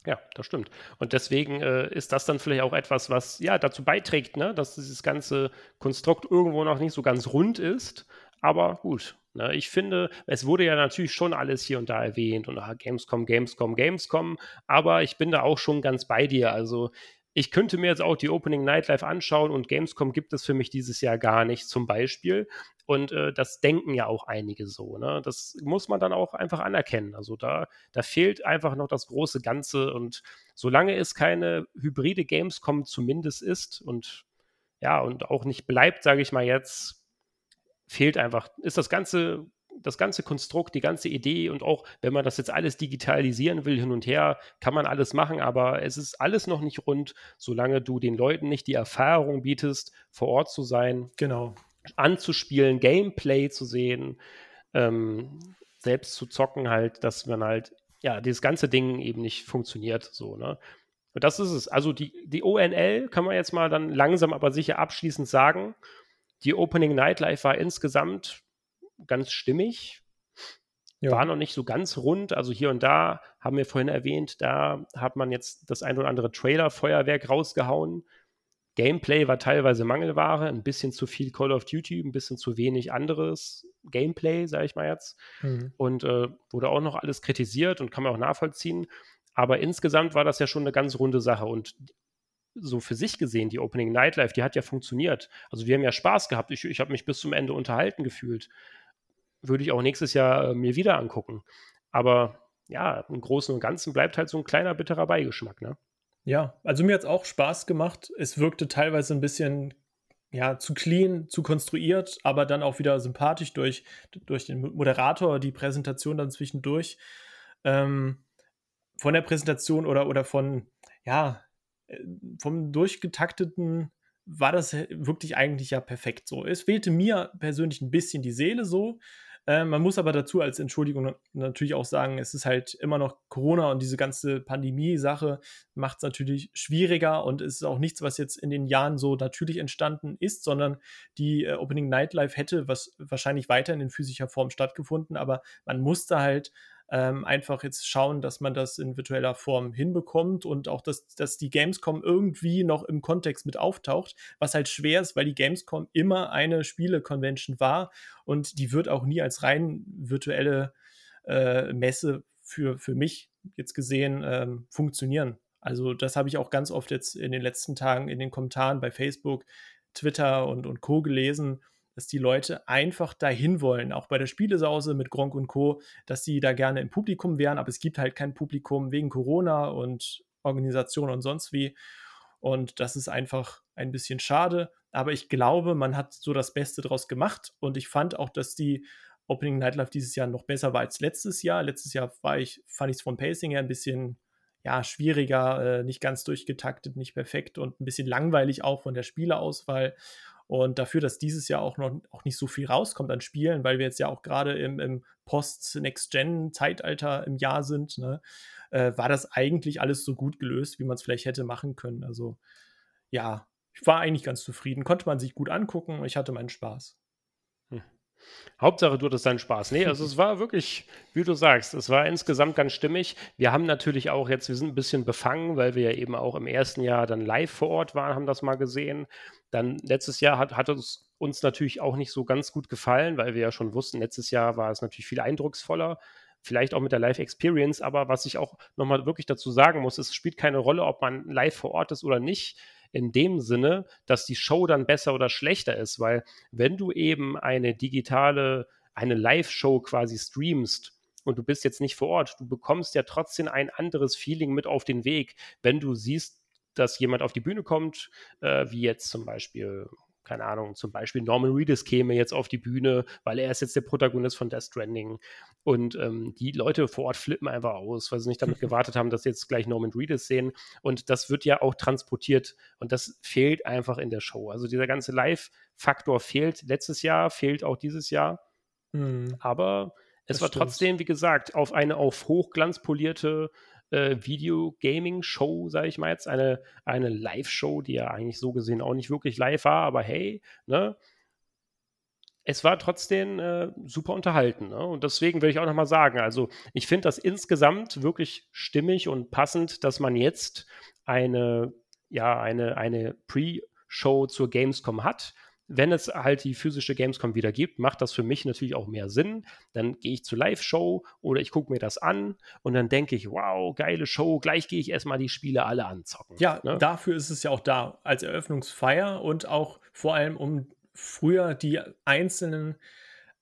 Ja, das stimmt. Und deswegen äh, ist das dann vielleicht auch etwas, was ja dazu beiträgt, ne, dass dieses ganze Konstrukt irgendwo noch nicht so ganz rund ist. Aber gut, Ne, ich finde, es wurde ja natürlich schon alles hier und da erwähnt und ah, Gamescom, Gamescom, Gamescom, aber ich bin da auch schon ganz bei dir. Also ich könnte mir jetzt auch die Opening Night Live anschauen und Gamescom gibt es für mich dieses Jahr gar nicht zum Beispiel. Und äh, das denken ja auch einige so. Ne? Das muss man dann auch einfach anerkennen. Also da, da fehlt einfach noch das große Ganze. Und solange es keine hybride Gamescom zumindest ist und ja, und auch nicht bleibt, sage ich mal jetzt, fehlt einfach, ist das ganze, das ganze Konstrukt, die ganze Idee und auch, wenn man das jetzt alles digitalisieren will, hin und her, kann man alles machen, aber es ist alles noch nicht rund, solange du den Leuten nicht die Erfahrung bietest, vor Ort zu sein, genau. anzuspielen, Gameplay zu sehen, ähm, selbst zu zocken, halt, dass man halt, ja, dieses ganze Ding eben nicht funktioniert, so, ne? Und das ist es. Also die, die ONL kann man jetzt mal dann langsam aber sicher abschließend sagen. Die Opening Nightlife war insgesamt ganz stimmig. Ja. War noch nicht so ganz rund. Also hier und da haben wir vorhin erwähnt, da hat man jetzt das ein oder andere Trailer-Feuerwerk rausgehauen. Gameplay war teilweise Mangelware, ein bisschen zu viel Call of Duty, ein bisschen zu wenig anderes Gameplay, sage ich mal jetzt. Mhm. Und äh, wurde auch noch alles kritisiert und kann man auch nachvollziehen. Aber insgesamt war das ja schon eine ganz runde Sache. Und so für sich gesehen, die Opening Nightlife, die hat ja funktioniert. Also wir haben ja Spaß gehabt. Ich, ich habe mich bis zum Ende unterhalten gefühlt. Würde ich auch nächstes Jahr äh, mir wieder angucken. Aber ja, im Großen und Ganzen bleibt halt so ein kleiner bitterer Beigeschmack, ne? Ja, also mir hat es auch Spaß gemacht. Es wirkte teilweise ein bisschen ja, zu clean, zu konstruiert, aber dann auch wieder sympathisch durch, durch den Moderator, die Präsentation dann zwischendurch. Ähm, von der Präsentation oder, oder von, ja, vom durchgetakteten war das wirklich eigentlich ja perfekt so. Es fehlte mir persönlich ein bisschen die Seele so. Äh, man muss aber dazu als Entschuldigung natürlich auch sagen, es ist halt immer noch Corona und diese ganze Pandemie-Sache macht es natürlich schwieriger und es ist auch nichts, was jetzt in den Jahren so natürlich entstanden ist, sondern die äh, Opening Nightlife hätte was wahrscheinlich weiterhin in physischer Form stattgefunden, aber man musste halt ähm, einfach jetzt schauen, dass man das in virtueller Form hinbekommt und auch, dass, dass die Gamescom irgendwie noch im Kontext mit auftaucht, was halt schwer ist, weil die Gamescom immer eine Spiele-Convention war und die wird auch nie als rein virtuelle äh, Messe für, für mich jetzt gesehen ähm, funktionieren. Also das habe ich auch ganz oft jetzt in den letzten Tagen in den Kommentaren bei Facebook, Twitter und, und Co gelesen, dass die Leute einfach dahin wollen, auch bei der Spielesause mit Gronk und Co., dass sie da gerne im Publikum wären, aber es gibt halt kein Publikum wegen Corona und Organisation und sonst wie. Und das ist einfach ein bisschen schade. Aber ich glaube, man hat so das Beste draus gemacht. Und ich fand auch, dass die Opening Nightlife dieses Jahr noch besser war als letztes Jahr. Letztes Jahr war ich, fand ich es vom Pacing her ein bisschen ja, schwieriger, äh, nicht ganz durchgetaktet, nicht perfekt und ein bisschen langweilig auch von der Spieleauswahl. Und dafür, dass dieses Jahr auch noch auch nicht so viel rauskommt an Spielen, weil wir jetzt ja auch gerade im, im Post-Next-Gen-Zeitalter im Jahr sind, ne, äh, war das eigentlich alles so gut gelöst, wie man es vielleicht hätte machen können. Also ja, ich war eigentlich ganz zufrieden. Konnte man sich gut angucken. Ich hatte meinen Spaß. Hauptsache, du hattest deinen Spaß. Nee, also es war wirklich, wie du sagst, es war insgesamt ganz stimmig. Wir haben natürlich auch jetzt, wir sind ein bisschen befangen, weil wir ja eben auch im ersten Jahr dann live vor Ort waren, haben das mal gesehen. Dann letztes Jahr hat, hat es uns natürlich auch nicht so ganz gut gefallen, weil wir ja schon wussten, letztes Jahr war es natürlich viel eindrucksvoller vielleicht auch mit der Live-Experience, aber was ich auch nochmal wirklich dazu sagen muss, es spielt keine Rolle, ob man live vor Ort ist oder nicht in dem Sinne, dass die Show dann besser oder schlechter ist, weil wenn du eben eine digitale, eine Live-Show quasi streamst, und du bist jetzt nicht vor Ort, du bekommst ja trotzdem ein anderes Feeling mit auf den Weg, wenn du siehst, dass jemand auf die Bühne kommt, äh, wie jetzt zum Beispiel keine Ahnung, zum Beispiel Norman Reedus käme jetzt auf die Bühne, weil er ist jetzt der Protagonist von Death Stranding. Und ähm, die Leute vor Ort flippen einfach aus, weil sie nicht damit gewartet haben, dass sie jetzt gleich Norman Reedus sehen. Und das wird ja auch transportiert und das fehlt einfach in der Show. Also dieser ganze Live-Faktor fehlt letztes Jahr, fehlt auch dieses Jahr. Mhm. Aber es das war stimmt. trotzdem, wie gesagt, auf eine auf Hochglanz polierte äh, Video-Gaming-Show, sage ich mal jetzt, eine, eine Live-Show, die ja eigentlich so gesehen auch nicht wirklich live war, aber hey, ne? Es war trotzdem äh, super unterhalten. Ne? Und deswegen will ich auch nochmal sagen, also ich finde das insgesamt wirklich stimmig und passend, dass man jetzt eine, ja, eine, eine Pre-Show zur Gamescom hat wenn es halt die physische Gamescom wieder gibt, macht das für mich natürlich auch mehr Sinn. Dann gehe ich zur Live-Show oder ich gucke mir das an und dann denke ich, wow, geile Show, gleich gehe ich erstmal die Spiele alle anzocken. Ja, ne? dafür ist es ja auch da, als Eröffnungsfeier und auch vor allem, um früher die einzelnen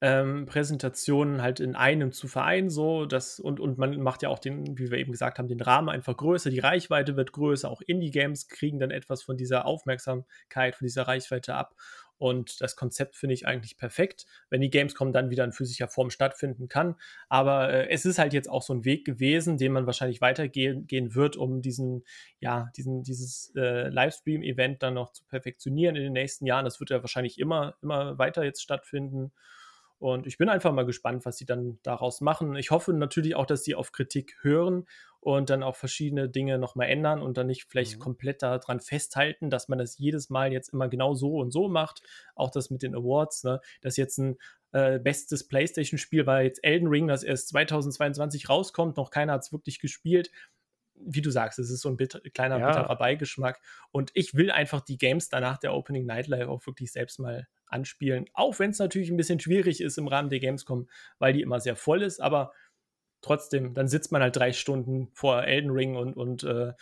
ähm, Präsentationen halt in einem zu vereinen, so das und, und man macht ja auch den, wie wir eben gesagt haben, den Rahmen einfach größer, die Reichweite wird größer, auch Indie-Games kriegen dann etwas von dieser Aufmerksamkeit, von dieser Reichweite ab und das Konzept finde ich eigentlich perfekt, wenn die Gamescom dann wieder in physischer Form stattfinden kann. Aber äh, es ist halt jetzt auch so ein Weg gewesen, den man wahrscheinlich weitergehen gehen wird, um diesen, ja, diesen, dieses äh, Livestream-Event dann noch zu perfektionieren in den nächsten Jahren. Das wird ja wahrscheinlich immer, immer weiter jetzt stattfinden. Und ich bin einfach mal gespannt, was sie dann daraus machen. Ich hoffe natürlich auch, dass sie auf Kritik hören und dann auch verschiedene Dinge nochmal ändern und dann nicht vielleicht mhm. komplett daran festhalten, dass man das jedes Mal jetzt immer genau so und so macht. Auch das mit den Awards, ne? dass jetzt ein äh, bestes PlayStation-Spiel war jetzt Elden Ring, das erst 2022 rauskommt, noch keiner hat es wirklich gespielt wie du sagst, es ist so ein bitter, kleiner ja. bitterer Beigeschmack. Und ich will einfach die Games danach der Opening Nightlife auch wirklich selbst mal anspielen. Auch wenn es natürlich ein bisschen schwierig ist im Rahmen der Gamescom, weil die immer sehr voll ist, aber trotzdem, dann sitzt man halt drei Stunden vor Elden Ring und, und äh,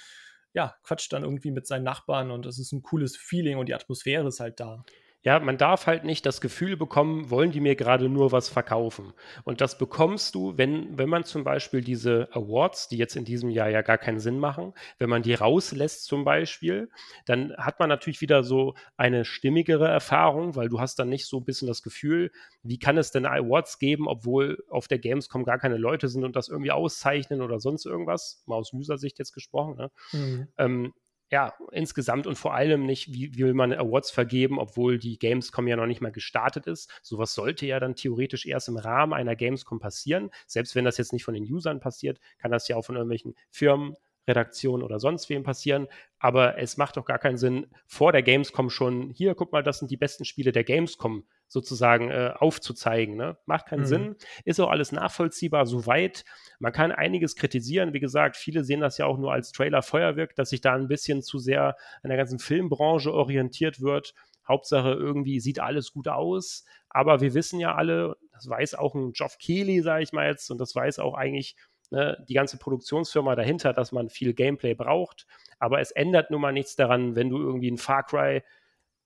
ja, quatscht dann irgendwie mit seinen Nachbarn und das ist ein cooles Feeling und die Atmosphäre ist halt da. Ja, man darf halt nicht das Gefühl bekommen, wollen die mir gerade nur was verkaufen. Und das bekommst du, wenn, wenn man zum Beispiel diese Awards, die jetzt in diesem Jahr ja gar keinen Sinn machen, wenn man die rauslässt zum Beispiel, dann hat man natürlich wieder so eine stimmigere Erfahrung, weil du hast dann nicht so ein bisschen das Gefühl, wie kann es denn Awards geben, obwohl auf der Gamescom gar keine Leute sind und das irgendwie auszeichnen oder sonst irgendwas, mal aus User-Sicht jetzt gesprochen. Ne? Mhm. Ähm, ja, insgesamt und vor allem nicht, wie, wie will man Awards vergeben, obwohl die Gamescom ja noch nicht mal gestartet ist. Sowas sollte ja dann theoretisch erst im Rahmen einer Gamescom passieren. Selbst wenn das jetzt nicht von den Usern passiert, kann das ja auch von irgendwelchen Firmen, Redaktionen oder sonst wem passieren. Aber es macht doch gar keinen Sinn, vor der Gamescom schon, hier, guck mal, das sind die besten Spiele der Gamescom sozusagen äh, aufzuzeigen. Ne? Macht keinen mhm. Sinn, ist auch alles nachvollziehbar, soweit. Man kann einiges kritisieren. Wie gesagt, viele sehen das ja auch nur als Trailer-Feuerwerk, dass sich da ein bisschen zu sehr an der ganzen Filmbranche orientiert wird. Hauptsache irgendwie sieht alles gut aus. Aber wir wissen ja alle, das weiß auch ein Geoff Keighley, sage ich mal jetzt, und das weiß auch eigentlich ne, die ganze Produktionsfirma dahinter, dass man viel Gameplay braucht. Aber es ändert nun mal nichts daran, wenn du irgendwie ein Far Cry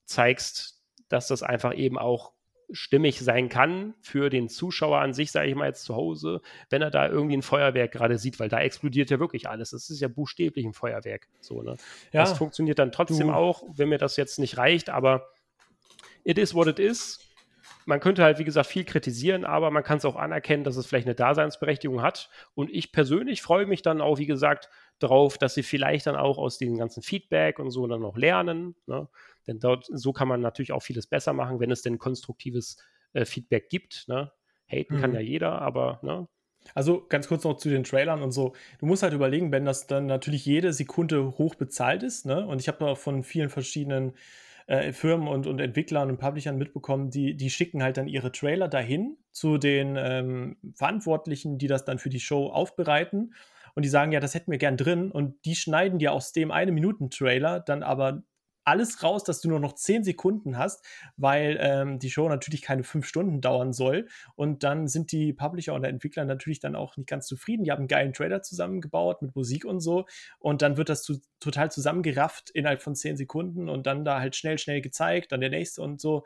zeigst, dass das einfach eben auch stimmig sein kann für den Zuschauer an sich, sage ich mal jetzt zu Hause, wenn er da irgendwie ein Feuerwerk gerade sieht, weil da explodiert ja wirklich alles. Das ist ja buchstäblich ein Feuerwerk. So, ne? Ja, das funktioniert dann trotzdem du. auch, wenn mir das jetzt nicht reicht, aber it is what it is man könnte halt, wie gesagt, viel kritisieren, aber man kann es auch anerkennen, dass es vielleicht eine Daseinsberechtigung hat. Und ich persönlich freue mich dann auch, wie gesagt, darauf, dass sie vielleicht dann auch aus dem ganzen Feedback und so dann noch lernen. Ne? Denn dort, so kann man natürlich auch vieles besser machen, wenn es denn konstruktives äh, Feedback gibt. Ne? Haten mhm. kann ja jeder, aber ne? Also ganz kurz noch zu den Trailern und so. Du musst halt überlegen, wenn das dann natürlich jede Sekunde hoch bezahlt ist, ne? Und ich habe auch von vielen verschiedenen äh, Firmen und, und Entwicklern und Publishern mitbekommen, die, die schicken halt dann ihre Trailer dahin zu den ähm, Verantwortlichen, die das dann für die Show aufbereiten. Und die sagen, ja, das hätten wir gern drin. Und die schneiden dir aus dem eine Minuten Trailer dann aber alles raus, dass du nur noch zehn Sekunden hast, weil ähm, die Show natürlich keine fünf Stunden dauern soll. Und dann sind die Publisher und Entwickler natürlich dann auch nicht ganz zufrieden. Die haben einen geilen Trailer zusammengebaut mit Musik und so. Und dann wird das zu, total zusammengerafft innerhalb von zehn Sekunden und dann da halt schnell, schnell gezeigt, dann der nächste und so.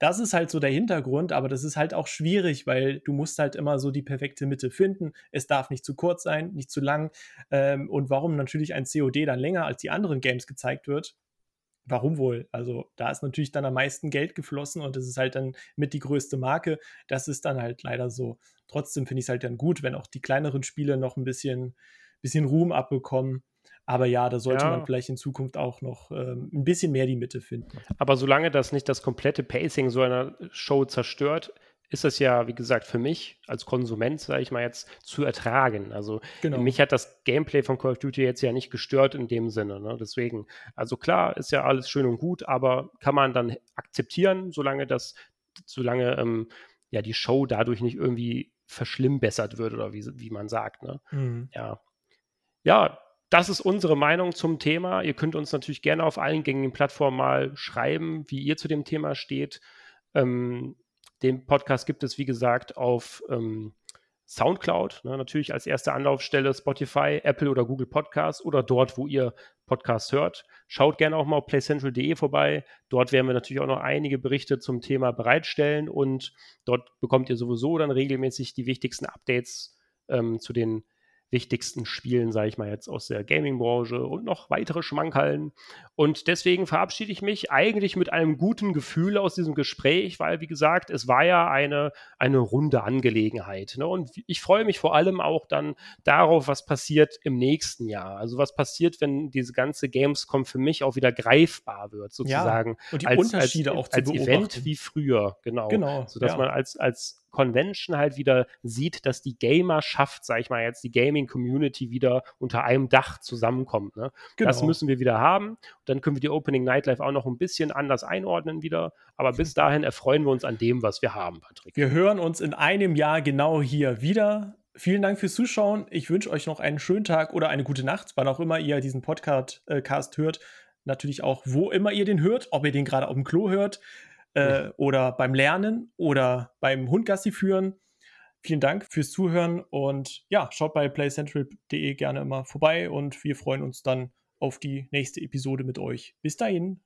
Das ist halt so der Hintergrund, aber das ist halt auch schwierig, weil du musst halt immer so die perfekte Mitte finden. Es darf nicht zu kurz sein, nicht zu lang. Ähm, und warum natürlich ein COD dann länger als die anderen Games gezeigt wird, Warum wohl? Also da ist natürlich dann am meisten Geld geflossen und das ist halt dann mit die größte Marke. Das ist dann halt leider so. Trotzdem finde ich es halt dann gut, wenn auch die kleineren Spiele noch ein bisschen, bisschen Ruhm abbekommen. Aber ja, da sollte ja. man vielleicht in Zukunft auch noch ähm, ein bisschen mehr die Mitte finden. Aber solange das nicht das komplette Pacing so einer Show zerstört, ist das ja, wie gesagt, für mich als Konsument, sage ich mal jetzt, zu ertragen. Also genau. mich hat das Gameplay von Call of Duty jetzt ja nicht gestört in dem Sinne. Ne? Deswegen, also klar, ist ja alles schön und gut, aber kann man dann akzeptieren, solange das, solange ähm, ja die Show dadurch nicht irgendwie verschlimmbessert wird oder wie, wie man sagt. Ne? Mhm. Ja. Ja, das ist unsere Meinung zum Thema. Ihr könnt uns natürlich gerne auf allen gängigen Plattformen mal schreiben, wie ihr zu dem Thema steht. Ähm, den Podcast gibt es, wie gesagt, auf ähm, Soundcloud, ne, natürlich als erste Anlaufstelle Spotify, Apple oder Google Podcasts oder dort, wo ihr Podcasts hört. Schaut gerne auch mal auf playcentral.de vorbei. Dort werden wir natürlich auch noch einige Berichte zum Thema bereitstellen und dort bekommt ihr sowieso dann regelmäßig die wichtigsten Updates ähm, zu den wichtigsten Spielen, sage ich mal jetzt, aus der Gaming-Branche und noch weitere Schmankerln. Und deswegen verabschiede ich mich eigentlich mit einem guten Gefühl aus diesem Gespräch, weil, wie gesagt, es war ja eine, eine runde Angelegenheit. Ne? Und ich freue mich vor allem auch dann darauf, was passiert im nächsten Jahr. Also was passiert, wenn diese ganze Gamescom für mich auch wieder greifbar wird, sozusagen. Ja, und die als, Unterschiede als, auch als, als Event wie früher, genau. Genau. Sodass ja. man als, als Convention halt wieder sieht, dass die Gamerschaft, sag ich mal jetzt, die Gaming-Community wieder unter einem Dach zusammenkommt. Ne? Genau. Das müssen wir wieder haben. Dann können wir die Opening Nightlife auch noch ein bisschen anders einordnen wieder. Aber bis dahin erfreuen wir uns an dem, was wir haben, Patrick. Wir hören uns in einem Jahr genau hier wieder. Vielen Dank fürs Zuschauen. Ich wünsche euch noch einen schönen Tag oder eine gute Nacht, wann auch immer ihr diesen Podcast äh, hört. Natürlich auch, wo immer ihr den hört, ob ihr den gerade auf dem Klo hört, äh, oder beim Lernen oder beim Hundgassi führen. Vielen Dank fürs Zuhören und ja, schaut bei playcentral.de gerne immer vorbei und wir freuen uns dann auf die nächste Episode mit euch. Bis dahin.